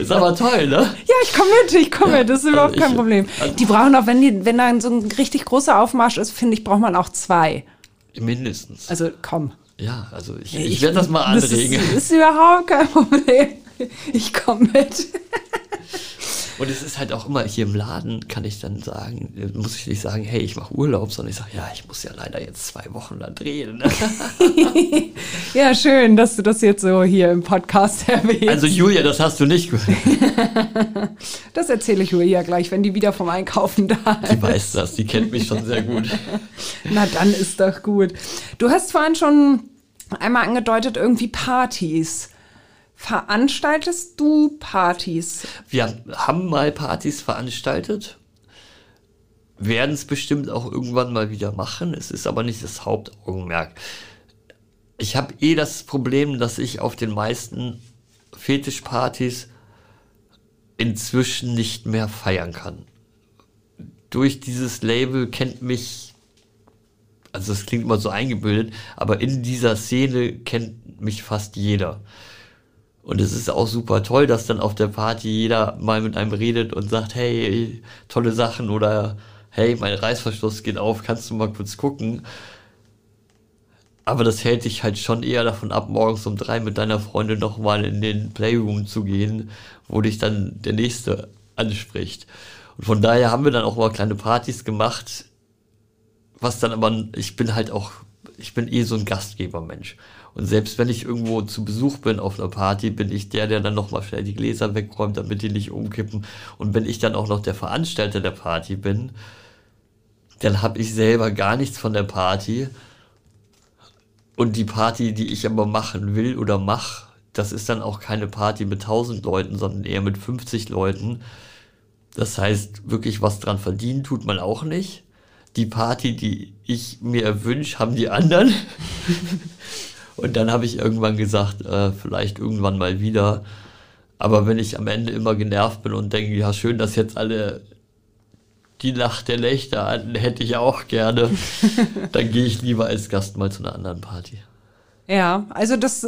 Ist aber toll, ne? Ja, ich komme mit, ich komme mit, das ist überhaupt also kein Problem. Also die brauchen auch, wenn, die, wenn da so ein richtig großer Aufmarsch ist, finde ich, braucht man auch zwei. Mindestens. Also komm. Ja, also ich, ich, ich werde das mal anregen. Das ist, ist überhaupt kein Problem. Ich komme mit. Und es ist halt auch immer hier im Laden, kann ich dann sagen, äh, muss ich nicht sagen, hey, ich mache Urlaub, sondern ich sage, ja, ich muss ja leider jetzt zwei Wochen da drehen. ja, schön, dass du das jetzt so hier im Podcast erwähnst. Also Julia, das hast du nicht gehört. das erzähle ich Julia gleich, wenn die wieder vom Einkaufen da ist. Die weiß das, die kennt mich schon sehr gut. Na, dann ist doch gut. Du hast vorhin schon einmal angedeutet, irgendwie Partys. Veranstaltest du Partys? Wir haben mal Partys veranstaltet, werden es bestimmt auch irgendwann mal wieder machen. Es ist aber nicht das Hauptaugenmerk. Ich habe eh das Problem, dass ich auf den meisten Fetischpartys inzwischen nicht mehr feiern kann. Durch dieses Label kennt mich, also es klingt immer so eingebildet, aber in dieser Szene kennt mich fast jeder. Und es ist auch super toll, dass dann auf der Party jeder mal mit einem redet und sagt, hey, tolle Sachen oder hey, mein Reißverschluss geht auf, kannst du mal kurz gucken. Aber das hält dich halt schon eher davon ab, morgens um drei mit deiner Freundin nochmal in den Playroom zu gehen, wo dich dann der Nächste anspricht. Und von daher haben wir dann auch mal kleine Partys gemacht, was dann aber, ich bin halt auch, ich bin eh so ein Gastgebermensch. Und selbst wenn ich irgendwo zu Besuch bin auf einer Party, bin ich der, der dann nochmal schnell die Gläser wegräumt, damit die nicht umkippen. Und wenn ich dann auch noch der Veranstalter der Party bin, dann habe ich selber gar nichts von der Party. Und die Party, die ich aber machen will oder mache, das ist dann auch keine Party mit 1000 Leuten, sondern eher mit 50 Leuten. Das heißt, wirklich was dran verdienen tut man auch nicht. Die Party, die ich mir erwünsche, haben die anderen. Und dann habe ich irgendwann gesagt, äh, vielleicht irgendwann mal wieder. Aber wenn ich am Ende immer genervt bin und denke, ja schön, dass jetzt alle die Nacht der Nächte an, hätte ich auch gerne, dann gehe ich lieber als Gast mal zu einer anderen Party. Ja, also das,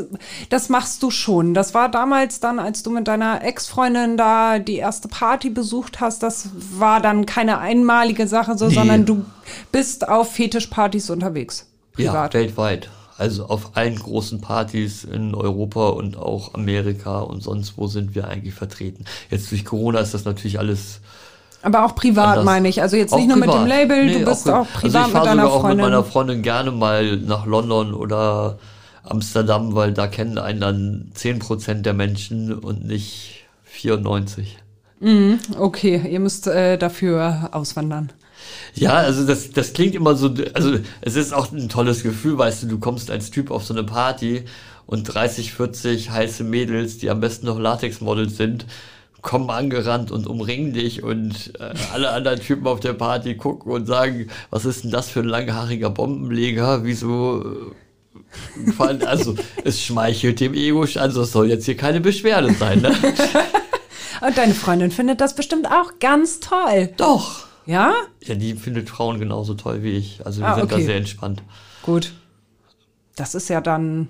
das machst du schon. Das war damals dann, als du mit deiner Ex-Freundin da die erste Party besucht hast, das war dann keine einmalige Sache so, nee. sondern du bist auf Fetischpartys unterwegs. Privat. Ja, weltweit. Also auf allen großen Partys in Europa und auch Amerika und sonst wo sind wir eigentlich vertreten. Jetzt durch Corona ist das natürlich alles. Aber auch privat anders. meine ich. Also jetzt auch nicht nur privat. mit dem Label, nee, du bist auch, auch privat also ich mit deiner sogar Freundin. auch mit meiner Freundin gerne mal nach London oder Amsterdam, weil da kennen einen dann 10% der Menschen und nicht 94. Mm, okay, ihr müsst äh, dafür auswandern. Ja, also das, das klingt immer so, also es ist auch ein tolles Gefühl, weißt du, du kommst als Typ auf so eine Party und 30, 40 heiße Mädels, die am besten noch Latex-Models sind, kommen angerannt und umringen dich und äh, alle anderen Typen auf der Party gucken und sagen, was ist denn das für ein langhaariger Bombenleger, wieso äh, also es schmeichelt dem Ego, also es soll jetzt hier keine Beschwerde sein, ne? Und deine Freundin findet das bestimmt auch ganz toll. Doch. Ja? Ja, die findet Frauen genauso toll wie ich. Also wir ah, sind okay. da sehr entspannt. Gut. Das ist ja dann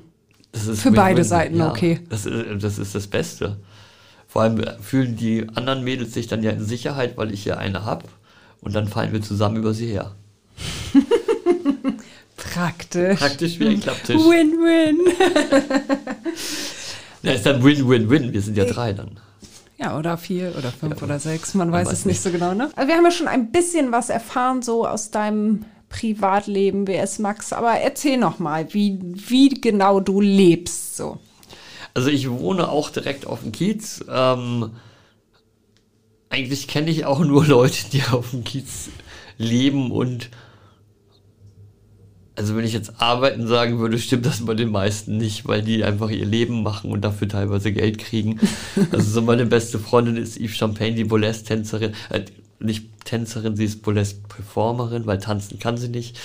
ist für beide Seiten ja, okay. Das ist, das ist das Beste. Vor allem fühlen die anderen Mädels sich dann ja in Sicherheit, weil ich hier eine habe. Und dann fallen wir zusammen über sie her. Praktisch. Praktisch wie ein Klapptisch. Win-win. ja, ist dann Win-Win-Win. Wir sind ja drei dann. Ja, oder vier oder fünf ja, oder sechs, man, weiß, weiß es nicht so genau, ne? Also wir haben ja schon ein bisschen was erfahren, so aus deinem Privatleben, wer ist Max, aber erzähl noch mal, wie, wie genau du lebst so. Also ich wohne auch direkt auf dem Kiez. Ähm, eigentlich kenne ich auch nur Leute, die auf dem Kiez leben und also wenn ich jetzt arbeiten sagen würde, stimmt das bei den meisten nicht, weil die einfach ihr Leben machen und dafür teilweise Geld kriegen. Also so meine beste Freundin ist Yves Champagne, die Burlesque-Tänzerin, äh, nicht Tänzerin, sie ist Burlesque-Performerin, weil tanzen kann sie nicht.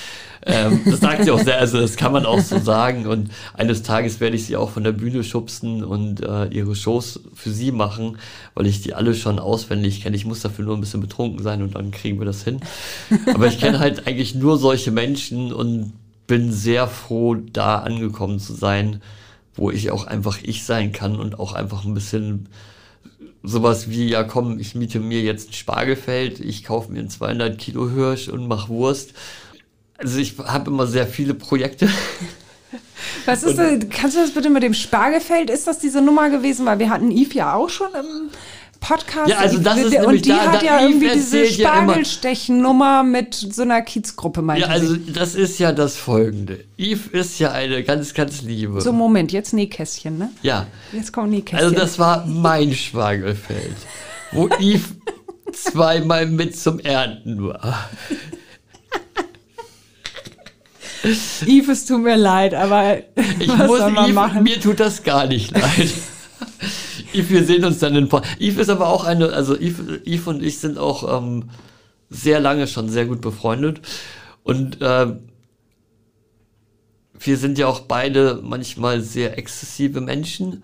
Ähm, das sagt sie auch sehr, also das kann man auch so sagen. Und eines Tages werde ich sie auch von der Bühne schubsen und äh, ihre Shows für sie machen, weil ich die alle schon auswendig kenne. Ich muss dafür nur ein bisschen betrunken sein und dann kriegen wir das hin. Aber ich kenne halt eigentlich nur solche Menschen und bin sehr froh, da angekommen zu sein, wo ich auch einfach ich sein kann und auch einfach ein bisschen sowas wie, ja komm, ich miete mir jetzt ein Spargelfeld, ich kaufe mir einen 200 Kilo Hirsch und mach Wurst. Also ich habe immer sehr viele Projekte. Was ist das, kannst du das bitte mit dem Spargelfeld, ist das diese Nummer gewesen? Weil wir hatten Yves ja auch schon im Podcast. Ja, also das ist und die da- hat da ja irgendwie diese Spargelstechen-Nummer mit so einer Kiezgruppe, meinte Ja, also das ist ja das Folgende. Yves ist ja eine ganz, ganz liebe. So, Moment, jetzt Nähkästchen, ne? ja, Jetzt kommt Nähkästchen. also das war mein Spargelfeld, wo Yves zweimal mit zum Ernten war. Yves, es tut mir leid, aber Ich was muss soll man Yves, machen? mir tut das gar nicht leid. Yves, wir sehen uns dann in paar. Yves ist aber auch eine, also Yves, Yves und ich sind auch ähm, sehr lange schon sehr gut befreundet. Und ähm, wir sind ja auch beide manchmal sehr exzessive Menschen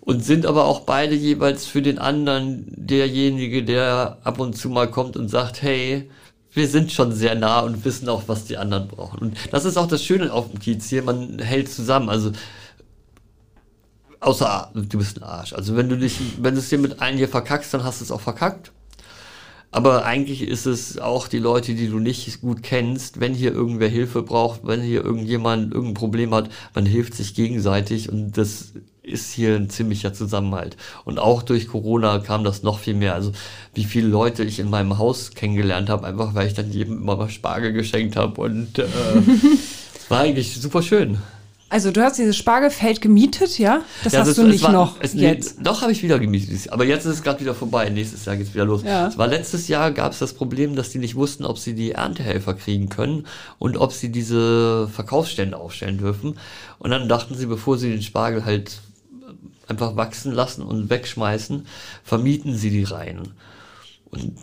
und sind aber auch beide jeweils für den anderen derjenige, der ab und zu mal kommt und sagt, hey, wir sind schon sehr nah und wissen auch, was die anderen brauchen. Und das ist auch das Schöne auf dem Kiez hier, man hält zusammen. Also außer du bist ein Arsch. Also wenn du dich, wenn du es dir mit allen hier verkackst, dann hast du es auch verkackt. Aber eigentlich ist es auch die Leute, die du nicht gut kennst, wenn hier irgendwer Hilfe braucht, wenn hier irgendjemand irgendein Problem hat, man hilft sich gegenseitig und das ist hier ein ziemlicher Zusammenhalt. Und auch durch Corona kam das noch viel mehr. Also wie viele Leute ich in meinem Haus kennengelernt habe, einfach weil ich dann jedem immer mal Spargel geschenkt habe und äh, war eigentlich super schön. Also du hast dieses Spargelfeld gemietet, ja? Das Ja, hast das- du es nicht war- noch es, jetzt. Nee, doch habe ich wieder gemietet. Aber jetzt ist es gerade wieder vorbei. Nächstes Jahr geht's wieder los. Ja. Es war letztes Jahr gab es das Problem, dass die nicht wussten, ob sie die Erntehelfer kriegen können und ob sie diese Verkaufsstände aufstellen dürfen. Und dann dachten sie, bevor sie den Spargel halt einfach wachsen lassen und wegschmeißen, vermieten sie die Reihen. Und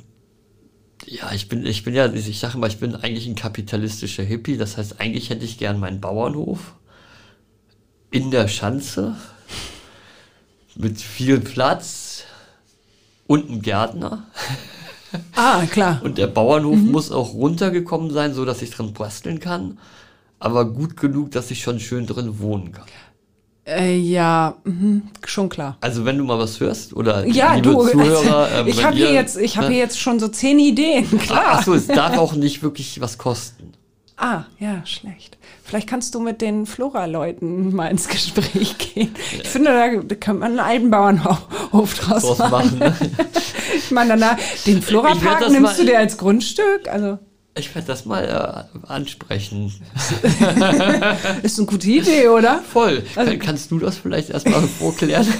ja, ich bin, ich bin ja, ich sage mal, ich bin eigentlich ein kapitalistischer Hippie. Das heißt, eigentlich hätte ich gern meinen Bauernhof in der Schanze mit viel Platz und einem Gärtner. Ah, klar. Und der Bauernhof Mhm. muss auch runtergekommen sein, so dass ich drin basteln kann. Aber gut genug, dass ich schon schön drin wohnen kann. Äh, ja, mhm, schon klar. Also wenn du mal was hörst oder Ja, liebe du, Zuhörer, ähm, ich habe hier jetzt, ich habe ne? hier jetzt schon so zehn Ideen, klar. Achso, es darf auch nicht wirklich was kosten. Ah, ja, schlecht. Vielleicht kannst du mit den Flora-Leuten mal ins Gespräch gehen. Ich finde, da, kann man einen alten Bauernhof draus, machen. machen. ne? Ich meine, danach, den Flora-Park nimmst du dir als Grundstück. Also, Ich werde das mal äh, ansprechen. ist eine gute Idee, oder? Voll. Also Kann, kannst du das vielleicht erstmal vorklären?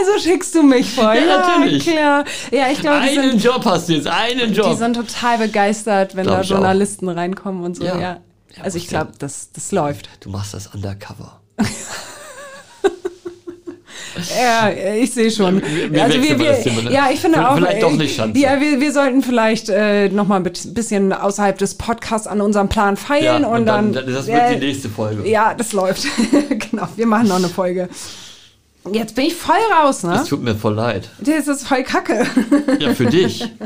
Also schickst du mich vor. Ja, natürlich. klar. Ja, ich glaube, die einen sind, Job hast du jetzt, einen die Job. sind total begeistert, wenn Glaub da ich auch. Journalisten reinkommen und so. Ja. Ja. Ja, Also ich ja. glaube, das, das läuft. Du machst das undercover. Ja, ich sehe schon. Wir- wir mal das Thema, ne? Ja, ich finde V- auch. vielleicht doch äh, nicht Schanze. Ja, wir, wir sollten vielleicht äh, noch mal ein bisschen außerhalb des Podcasts an unserem Plan feilen und, dann. Das wird äh, die nächste Folge. Ja, das läuft. genau, wir machen noch eine Folge. Jetzt bin ich voll raus, ne? Es tut mir voll leid. Das ist voll kacke. Ja, für dich.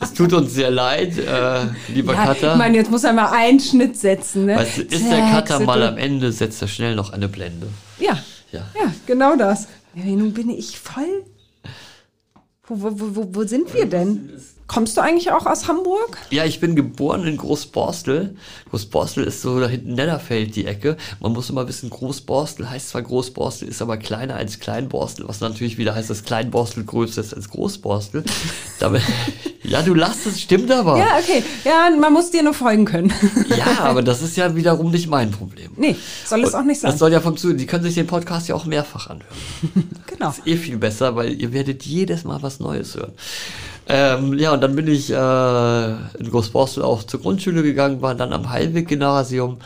Es tut uns sehr leid, äh, lieber Ja, Cutter. ich meine, jetzt muss er mal einen Schnitt setzen, ne? weißt ist der Cutter mal du- am Ende, setzt er schnell noch eine Blende. Ja, Ja. ja, genau das. Ja, nun bin ich voll. Wo, wo, wo, wo, wo sind wir denn? Kommst du eigentlich auch aus Hamburg? Ja, ich bin geboren in Großborstel. Großborstel ist so da hinten Netterfeld die Ecke. Man muss immer wissen, Großborstel heißt zwar Großborstel, ist aber kleiner als Kleinborstel, was natürlich wieder heißt, dass Kleinborstel größer ist als Großborstel. Damit, ja, du lachst, es stimmt aber. Ja, okay. Ja, man muss dir nur folgen können. Ja, aber das ist ja wiederum nicht mein Problem. nee, soll es auch nicht sein. Das soll ja vom Zuhören. Die können sich den Podcast ja auch mehrfach anhören. Genau. eh viel besser, weil ihr werdet jedes Mal was Neues hören. Ähm, ja, und dann bin ich äh, in Großborstel auch zur Grundschule gegangen, war dann am Heilweg-Gymnasium,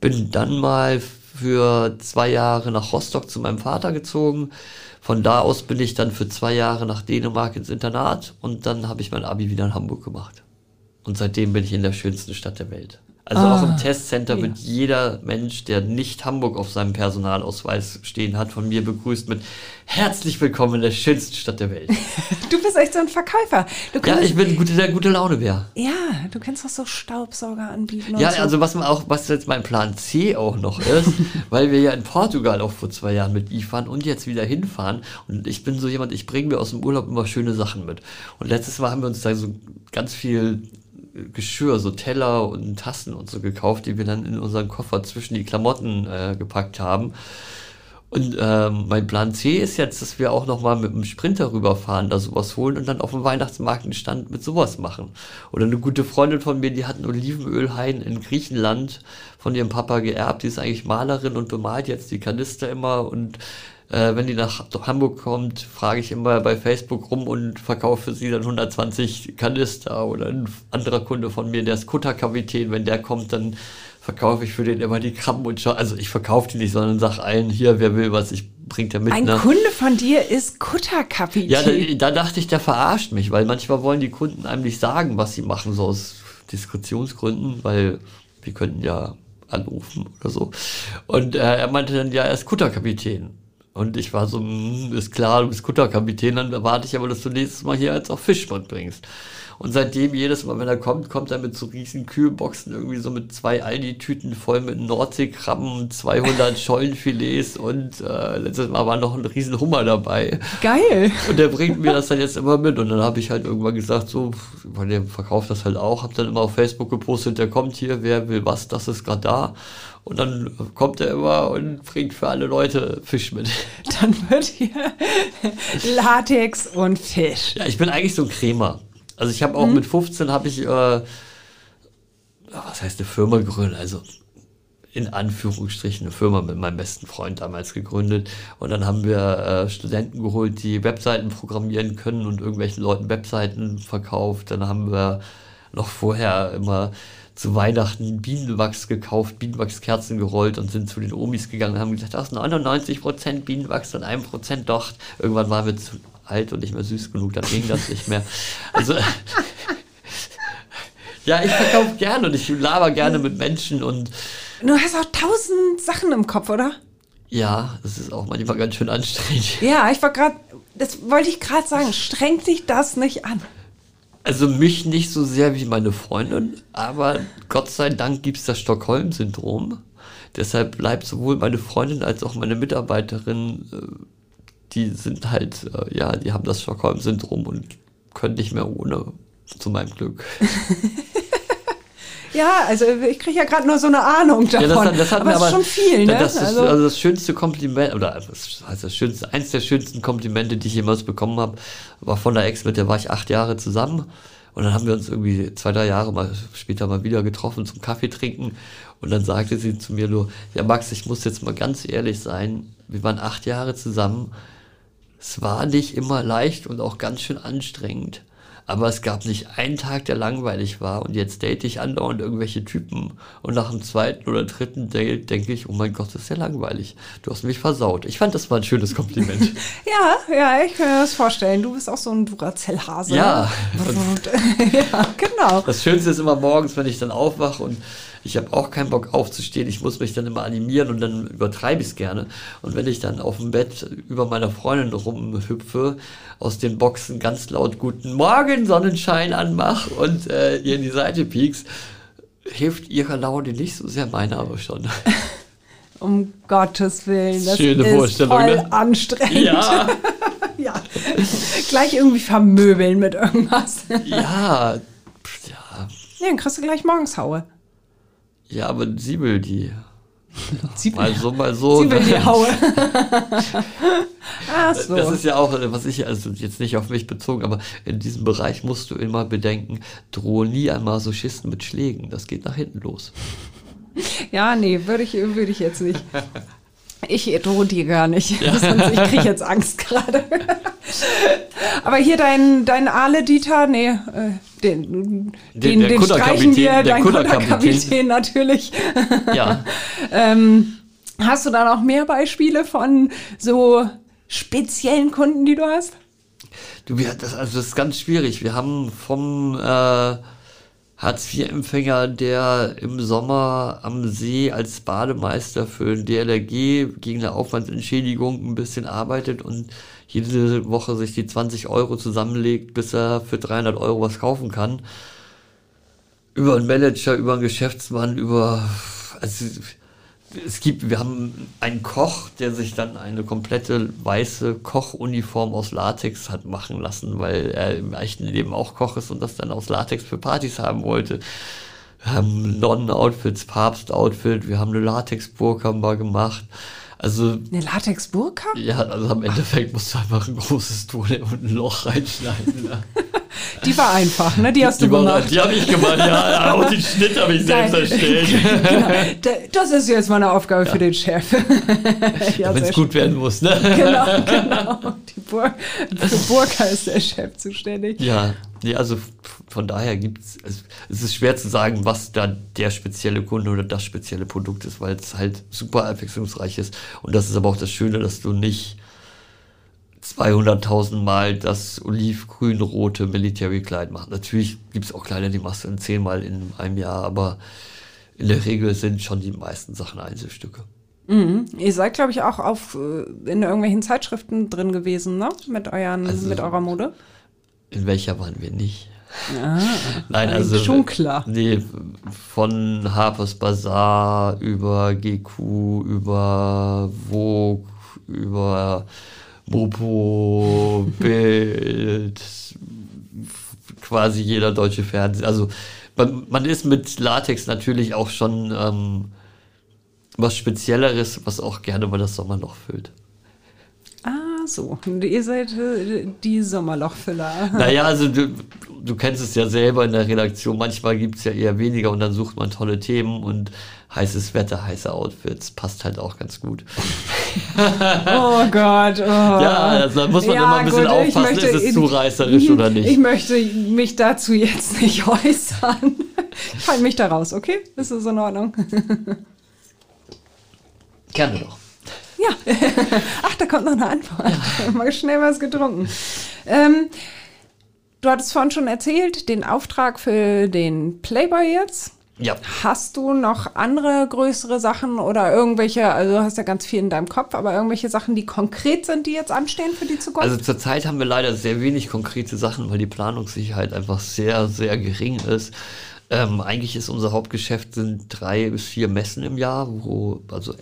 bin dann mal für zwei Jahre nach Rostock zu meinem Vater gezogen. Von da aus bin ich dann für zwei Jahre nach Dänemark ins Internat und dann habe ich mein Abi wieder in Hamburg gemacht. Und seitdem bin ich in der schönsten Stadt der Welt. Also auch im Testcenter wird jeder Mensch, der nicht Hamburg auf seinem Personalausweis stehen hat, von mir begrüßt mit herzlich willkommen in der schönsten Stadt der Welt. Du bist echt so ein Verkäufer. Ja, ich bin gute, der gute Laune bär. ja, du kannst doch so Staubsauger anbieten. Ja, so. also was man auch, was jetzt mein Plan C auch noch ist, weil wir ja in Portugal auch vor zwei Jahren mit I fahren und jetzt wieder hinfahren. Und ich bin so jemand, ich bringe mir aus dem Urlaub immer schöne Sachen mit. Und letztes Mal haben wir uns da so ganz viel Geschirr, so Teller und Tassen und so gekauft, die wir dann in unseren Koffer zwischen die Klamotten äh, gepackt haben. Und ähm, mein Plan C ist jetzt, dass wir auch nochmal mit dem Sprinter rüberfahren, da sowas holen und dann auf dem Weihnachtsmarkt einen Stand mit sowas machen. Oder eine gute Freundin von mir, die hat einen Olivenölhain in Griechenland von ihrem Papa geerbt. Die ist eigentlich Malerin und bemalt jetzt die Kanister immer. Und äh, wenn die nach Hamburg kommt, frage ich immer bei Facebook rum und verkaufe für sie dann 120 Kanister. Oder ein anderer Kunde von mir, der ist Kutterkapitän, wenn der kommt, dann verkaufe ich für den immer die Krabben und schau, also ich verkaufe die nicht, sondern sag allen hier, wer will was, ich bring der mit. Ein ne? Kunde von dir ist Kutterkapitän. Ja, da, da dachte ich, der verarscht mich, weil manchmal wollen die Kunden einem nicht sagen, was sie machen, so aus Diskretionsgründen, weil wir könnten ja anrufen oder so. Und äh, er meinte dann, ja, er ist Kutterkapitän. Und ich war so, hm, ist klar, du bist Kutterkapitän, dann erwarte ich aber, dass du nächstes Mal hier jetzt auch Fisch mitbringst. Und seitdem jedes Mal, wenn er kommt, kommt er mit so riesen Kühlboxen, irgendwie so mit zwei Aldi-Tüten voll mit Nordseekrabben, 200 Schollenfilets und äh, letztes Mal war noch ein riesen Hummer dabei. Geil. Und der bringt mir das dann jetzt immer mit. Und dann habe ich halt irgendwann gesagt, so, weil der verkauft das halt auch, habe dann immer auf Facebook gepostet, der kommt hier, wer will was, das ist gerade da. Und dann kommt er immer und bringt für alle Leute Fisch mit. Dann wird hier Latex und Fisch. Ja, ich bin eigentlich so ein Cremer. Also ich habe auch Mhm. mit 15 habe ich, äh, was heißt eine Firma gegründet, also in Anführungsstrichen eine Firma mit meinem besten Freund damals gegründet. Und dann haben wir äh, Studenten geholt, die Webseiten programmieren können und irgendwelchen Leuten Webseiten verkauft. Dann haben wir noch vorher immer zu Weihnachten Bienenwachs gekauft, Bienenwachskerzen gerollt und sind zu den Omis gegangen und haben gesagt, das ist 99% Bienenwachs und 1% Docht. Irgendwann waren wir zu alt und nicht mehr süß genug, dann ging das nicht mehr. Also ja, ich verkaufe gerne und ich laber gerne mit Menschen und Du hast auch tausend Sachen im Kopf, oder? ja, es ist auch manchmal ganz schön anstrengend. Ja, ich war gerade, das wollte ich gerade sagen, strengt dich das nicht an. Also mich nicht so sehr wie meine Freundin, aber Gott sei Dank gibt's das Stockholm-Syndrom. Deshalb bleibt sowohl meine Freundin als auch meine Mitarbeiterin, äh, die sind halt, äh, ja, die haben das Stockholm-Syndrom und können nicht mehr ohne, zu meinem Glück. Ja, also ich kriege ja gerade nur so eine Ahnung davon. Ja, das, das aber es ist schon viel, ne? Das ist also, also das schönste Kompliment, oder was heißt das schönste, eins der schönsten Komplimente, die ich jemals bekommen habe, war von der Ex, mit der war ich acht Jahre zusammen. Und dann haben wir uns irgendwie zwei, drei Jahre mal später mal wieder getroffen zum Kaffee trinken. Und dann sagte sie zu mir nur, ja Max, ich muss jetzt mal ganz ehrlich sein, wir waren acht Jahre zusammen. Es war nicht immer leicht und auch ganz schön anstrengend. Aber es gab nicht einen Tag, der langweilig war. Und jetzt date ich andauernd irgendwelche Typen. Und nach dem zweiten oder dritten Date denke ich, oh mein Gott, das ist ja langweilig. Du hast mich versaut. Ich fand, das war ein schönes Kompliment. ja, ja, ich kann mir das vorstellen. Du bist auch so ein Duracell-Hase. Ja. Und, ja, genau. Das Schönste ist immer morgens, wenn ich dann aufwache und ich habe auch keinen Bock aufzustehen. Ich muss mich dann immer animieren und dann übertreibe ich es gerne. Und wenn ich dann auf dem Bett über meiner Freundin rumhüpfe, aus den Boxen ganz laut Guten Morgen Sonnenschein anmach und äh, ihr in die Seite piekst, hilft ihrer Laune nicht so sehr, meine aber schon. Um Gottes Willen. Das Schöne ist Vorstellung, voll ne? anstrengend. Ja, ja. Gleich irgendwie vermöbeln mit irgendwas. ja, ja, Ja, dann kriegst du gleich morgens Haue. Ja, aber sie will die. Sie Mal so, mal so. Sie will die Haue. Ach so. Das ist ja auch, was ich, also jetzt nicht auf mich bezogen, aber in diesem Bereich musst du immer bedenken, drohe nie an Masochisten mit Schlägen. Das geht nach hinten los. Ja, nee, würde ich, würde ich jetzt nicht. Ich drohe dir gar nicht. Sonst, ich kriege jetzt Angst gerade. Aber hier dein, dein Ale-Dieter, nee, äh, den, den, der den streichen wir, dein Kutterkapitän. Natürlich. Ja. Ähm, hast du da noch mehr Beispiele von so speziellen Kunden, die du hast? Du, das, also das ist ganz schwierig. Wir haben vom äh, Hartz-IV-Empfänger, der im Sommer am See als Bademeister für den DLRG gegen eine Aufwandsentschädigung ein bisschen arbeitet und jede Woche sich die 20 Euro zusammenlegt, bis er für 300 Euro was kaufen kann. Über einen Manager, über einen Geschäftsmann, über... Also, es gibt, wir haben einen Koch, der sich dann eine komplette weiße Kochuniform aus Latex hat machen lassen, weil er im echten Leben auch Koch ist und das dann aus Latex für Partys haben wollte. Wir haben Nonnen-Outfits, Papst-Outfit, wir haben eine Latex-Burka mal gemacht. Also, Eine Latex-Burka? ja, also am Endeffekt musst du einfach ein großes Tunnel und ein Loch reinschneiden. Ne? Die war einfach, ne? Die hast du Die, war- gemacht. die habe ich gemacht, ja, ja, und den Schnitt habe ich selbst erstellt. genau. Da- Das ist jetzt meine Aufgabe für den Chef. ja, Wenn es gut werden muss, ne? Genau, genau. Die Bur für Burka ist der Chef zuständig. Ja, nee, also von daher gibt's es, es ist schwer zu sagen, was da der spezielle Kunde oder das spezielle Produkt ist, weil es halt super abwechslungsreich ist. Und das ist aber auch das Schöne, dass du nicht 200.000 Mal das olivgrün-rote Military-Kleid machst. Natürlich gibt's auch Kleider, die machst du in zehnmal in einem Jahr, aber in der Regel sind schon die meisten Sachen Einzelstücke. Ihr seid, glaube ich, auch auf, äh, in irgendwelchen Zeitschriften drin gewesen, ne? Mit, euren, Also- mit eurer Mode. In welcher waren wir nicht? Ah, Nein, also schon klar. Nee, von Harper's Bazaar über GQ, über Vogue, über Mopo, Bild, quasi jeder deutsche Fernseher. Also man, man ist mit Latex natürlich auch schon ähm, was Spezielleres, was auch gerne mal das Sommerloch füllt. Ah, so. Ihr seid äh, die Sommerlochfüller. Naja, also du, du kennst es ja selber in der Redaktion. Manchmal gibt es ja eher weniger und dann sucht man tolle Themen und heißes Wetter, heiße Outfits. Passt halt auch ganz gut. Oh Gott. Oh. Ja, also da muss man immer ein bisschen gut, aufpassen, möchte- ist es zu reißerisch oder nicht. Ich möchte mich dazu jetzt nicht äußern. Ich halte mich da raus, okay? Ist das in Ordnung? Gerne doch. Ja. Ach, da kommt noch eine Antwort. Mal schnell was getrunken. Ähm, du hattest vorhin schon erzählt, den Auftrag für den Playboy jetzt. Ja. Hast du noch andere größere Sachen oder irgendwelche, also du hast ja ganz viel in deinem Kopf, aber irgendwelche Sachen, die konkret sind, die jetzt anstehen für die Zukunft? Also zurzeit haben wir leider sehr wenig konkrete Sachen, weil die Planungssicherheit einfach sehr, sehr gering ist. Ähm, eigentlich ist unser Hauptgeschäft sind drei bis vier Messen im Jahr, wo, also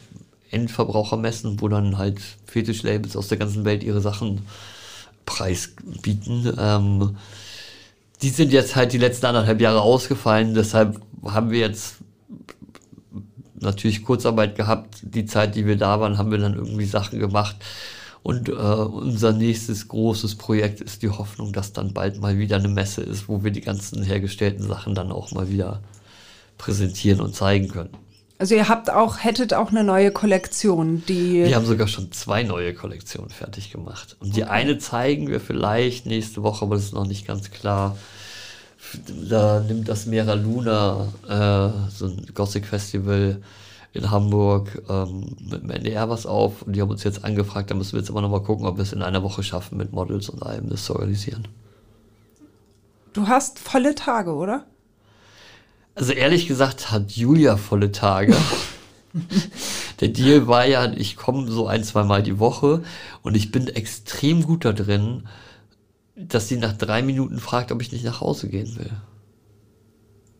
Endverbrauchermessen, wo dann halt Fetischlabels aus der ganzen Welt ihre Sachen preisbieten. Ähm, die sind jetzt halt die letzten anderthalb Jahre ausgefallen, deshalb haben wir jetzt natürlich Kurzarbeit gehabt. Die Zeit, die wir da waren, haben wir dann irgendwie Sachen gemacht. Und äh, unser nächstes großes Projekt ist die Hoffnung, dass dann bald mal wieder eine Messe ist, wo wir die ganzen hergestellten Sachen dann auch mal wieder präsentieren und zeigen können. Also ihr habt auch, hättet auch eine neue Kollektion, die. Wir haben sogar schon zwei neue Kollektionen fertig gemacht. Und die eine zeigen wir vielleicht nächste Woche, aber das ist noch nicht ganz klar. Da nimmt das Mera Luna, äh, so ein Gothic Festival in Hamburg, ähm, mit dem NDR was auf. Und die haben uns jetzt angefragt, da müssen wir jetzt immer noch mal gucken, ob wir es in einer Woche schaffen, mit Models und allem das zu organisieren. Du hast volle Tage, oder? Also ehrlich gesagt hat Julia volle Tage. Der Deal war ja, ich komme so ein, zwei Mal die Woche und ich bin extrem gut da drin, dass sie nach drei Minuten fragt, ob ich nicht nach Hause gehen will.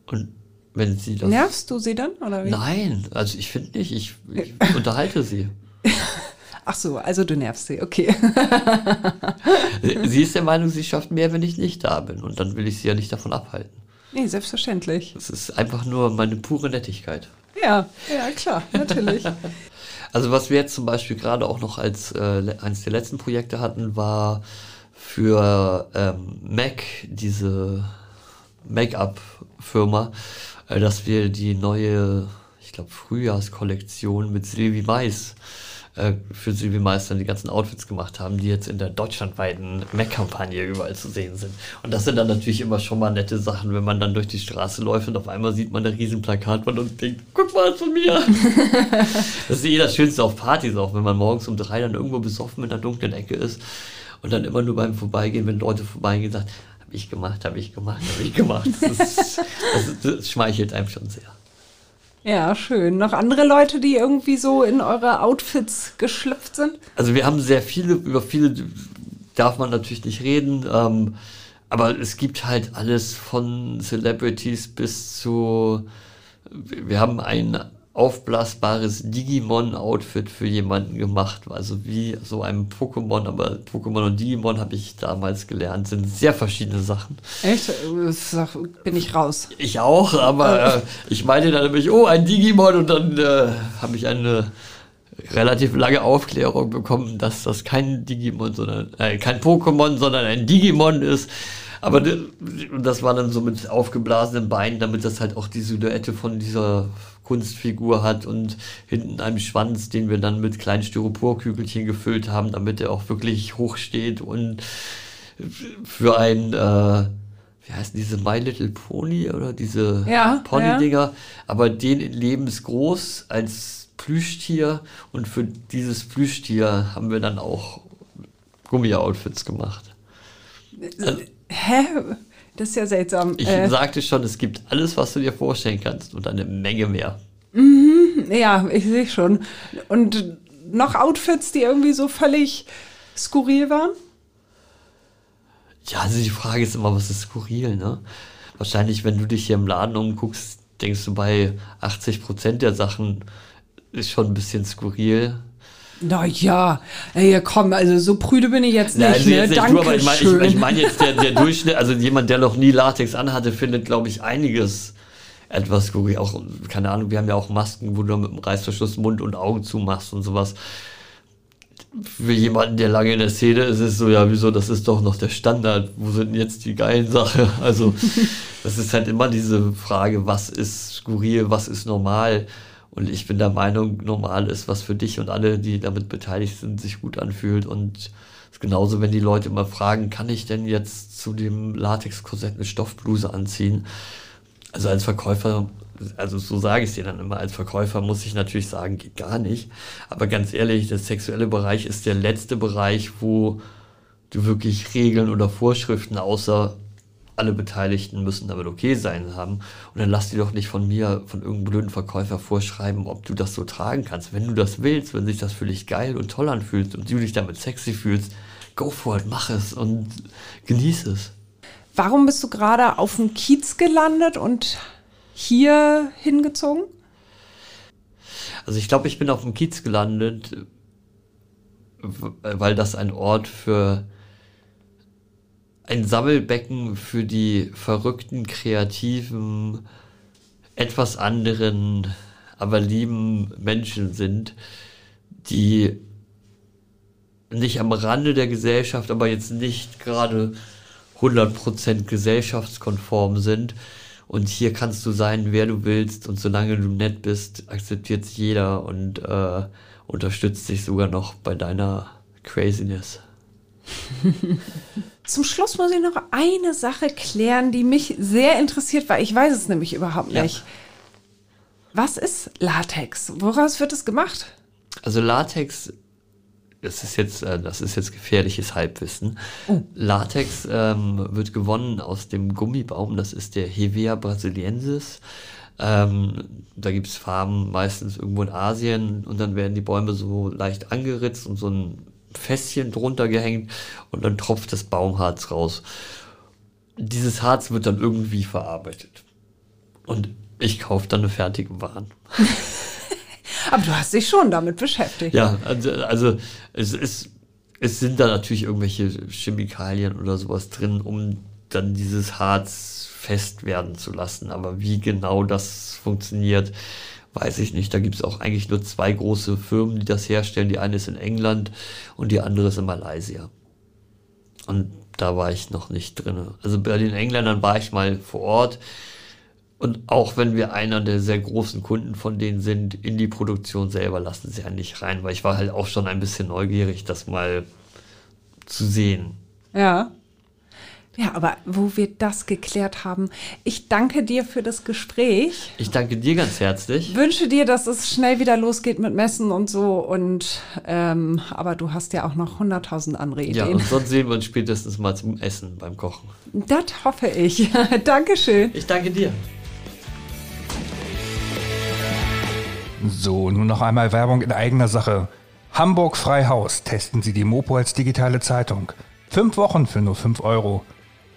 Und wenn sie das... Nervst du sie dann, oder wie? Nein, also ich finde nicht, ich, ich unterhalte sie. Ach so, also du nervst sie, okay. Sie ist der Meinung, sie schafft mehr, wenn ich nicht da bin. Und dann will ich sie ja nicht davon abhalten. Nee, selbstverständlich. Das ist einfach nur meine pure Nettigkeit. Ja, ja, klar, natürlich. Also was wir jetzt zum Beispiel gerade auch noch als äh, eines der letzten Projekte hatten, war für ähm, MAC, diese Make-up-Firma, äh, dass wir die neue, ich glaube, Frühjahrskollektion mit Sylvie Mais äh, für Sylvie dann die ganzen Outfits gemacht haben, die jetzt in der deutschlandweiten MAC-Kampagne überall zu sehen sind. Und das sind dann natürlich immer schon mal nette Sachen, wenn man dann durch die Straße läuft und auf einmal sieht man ein riesen Plakat von uns und denkt, guck mal, von mir. Das ist eh das Schönste auf Partys auch, wenn man morgens um drei dann irgendwo besoffen in der dunklen Ecke ist und dann immer nur beim Vorbeigehen, wenn Leute vorbeigehen, sagt, habe ich gemacht, habe ich gemacht, habe ich gemacht. Das, ist, das, das schmeichelt einem schon sehr. Ja, schön. Noch andere Leute, die irgendwie so in eure Outfits geschlüpft sind? Also wir haben sehr viele, über viele darf man natürlich nicht reden, ähm, aber es gibt halt alles von Celebrities bis zu, wir haben ein aufblasbares Digimon-Outfit für jemanden gemacht, also wie so einem Pokémon, aber Pokémon und Digimon habe ich damals gelernt, sind sehr verschiedene Sachen. Echt? Äh, Bin ich raus. Ich auch, aber äh, ich meinte dann nämlich, oh, ein Digimon und dann äh, habe ich eine relativ lange Aufklärung bekommen, dass das kein Digimon, sondern äh, kein Pokémon, sondern ein Digimon ist. Aber das war dann so mit aufgeblasenen Beinen, damit das halt auch die Silhouette von dieser Kunstfigur hat und hinten einem Schwanz, den wir dann mit kleinen Styroporkügelchen gefüllt haben, damit er auch wirklich hoch steht und für ein, äh, wie heißen diese My Little Pony oder diese ja, Pony-Dinger, ja. aber den lebensgroß als Plüschtier und für dieses Plüschtier haben wir dann auch Gummi-Outfits gemacht. Also, Hä? Das ist ja seltsam. Ich äh, sagte schon, es gibt alles, was du dir vorstellen kannst und eine Menge mehr. Mhm, ja, ich sehe schon. Und noch Outfits, die irgendwie so völlig skurril waren? Ja, also die Frage ist immer, was ist skurril, ne? Wahrscheinlich, wenn du dich hier im Laden umguckst, denkst du bei 80 Prozent der Sachen ist schon ein bisschen skurril. Naja, ey, komm, also so prüde bin ich jetzt nicht. Ja, also ne? jetzt nicht Danke du, aber ich meine ich, ich mein jetzt der, der Durchschnitt, also jemand, der noch nie Latex anhatte, findet, glaube ich, einiges etwas skurril. Auch, keine Ahnung, wir haben ja auch Masken, wo du mit dem Reißverschluss Mund und Augen zumachst und sowas. Für jemanden, der lange in der Szene ist, ist es so, ja, wieso, das ist doch noch der Standard. Wo sind jetzt die geilen Sachen? Also, das ist halt immer diese Frage, was ist skurril, was ist normal? Und ich bin der Meinung, normal ist, was für dich und alle, die damit beteiligt sind, sich gut anfühlt. Und es ist genauso, wenn die Leute immer fragen, kann ich denn jetzt zu dem Latex-Korsett eine Stoffbluse anziehen? Also als Verkäufer, also so sage ich es dir dann immer, als Verkäufer muss ich natürlich sagen, geht gar nicht. Aber ganz ehrlich, der sexuelle Bereich ist der letzte Bereich, wo du wirklich Regeln oder Vorschriften außer alle Beteiligten müssen damit okay sein haben. Und dann lass dir doch nicht von mir, von irgendeinem blöden Verkäufer vorschreiben, ob du das so tragen kannst. Wenn du das willst, wenn sich das für dich geil und toll anfühlt und du dich damit sexy fühlst, go for it, mach es und genieß es. Warum bist du gerade auf dem Kiez gelandet und hier hingezogen? Also ich glaube, ich bin auf dem Kiez gelandet, weil das ein Ort für ein Sammelbecken für die verrückten, kreativen, etwas anderen, aber lieben Menschen sind, die nicht am Rande der Gesellschaft, aber jetzt nicht gerade 100% gesellschaftskonform sind. Und hier kannst du sein, wer du willst. Und solange du nett bist, akzeptiert es jeder und äh, unterstützt dich sogar noch bei deiner Craziness. Zum Schluss muss ich noch eine Sache klären, die mich sehr interessiert, weil ich weiß es nämlich überhaupt nicht. Ja. Was ist Latex? Woraus wird es gemacht? Also Latex, das ist jetzt, äh, das ist jetzt gefährliches Halbwissen. Oh. Latex ähm, wird gewonnen aus dem Gummibaum, das ist der Hevea brasiliensis. Ähm, da gibt es Farben meistens irgendwo in Asien und dann werden die Bäume so leicht angeritzt und so ein Fässchen drunter gehängt und dann tropft das Baumharz raus. Dieses Harz wird dann irgendwie verarbeitet. Und ich kaufe dann eine fertige Waren. Aber du hast dich schon damit beschäftigt. Ja, also, also es ist, es sind da natürlich irgendwelche Chemikalien oder sowas drin, um dann dieses Harz fest werden zu lassen. Aber wie genau das funktioniert, weiß ich nicht. Da gibt es auch eigentlich nur zwei große Firmen, die das herstellen. Die eine ist in England und die andere ist in Malaysia. Und da war ich noch nicht drin. Also bei den Engländern war ich mal vor Ort. Und auch wenn wir einer der sehr großen Kunden von denen sind, in die Produktion selber lassen sie ja nicht rein, weil ich war halt auch schon ein bisschen neugierig, das mal zu sehen. Ja. Ja, aber wo wir das geklärt haben, ich danke dir für das Gespräch. Ich danke dir ganz herzlich. Wünsche dir, dass es schnell wieder losgeht mit Messen und so. Und ähm, aber du hast ja auch noch hunderttausend andere Ideen. Ja, und sonst sehen wir uns spätestens mal zum Essen beim Kochen. Das hoffe ich. Dankeschön. Ich danke dir. So, nun noch einmal Werbung in eigener Sache. Hamburg Freihaus testen Sie die Mopo als digitale Zeitung. Fünf Wochen für nur fünf Euro.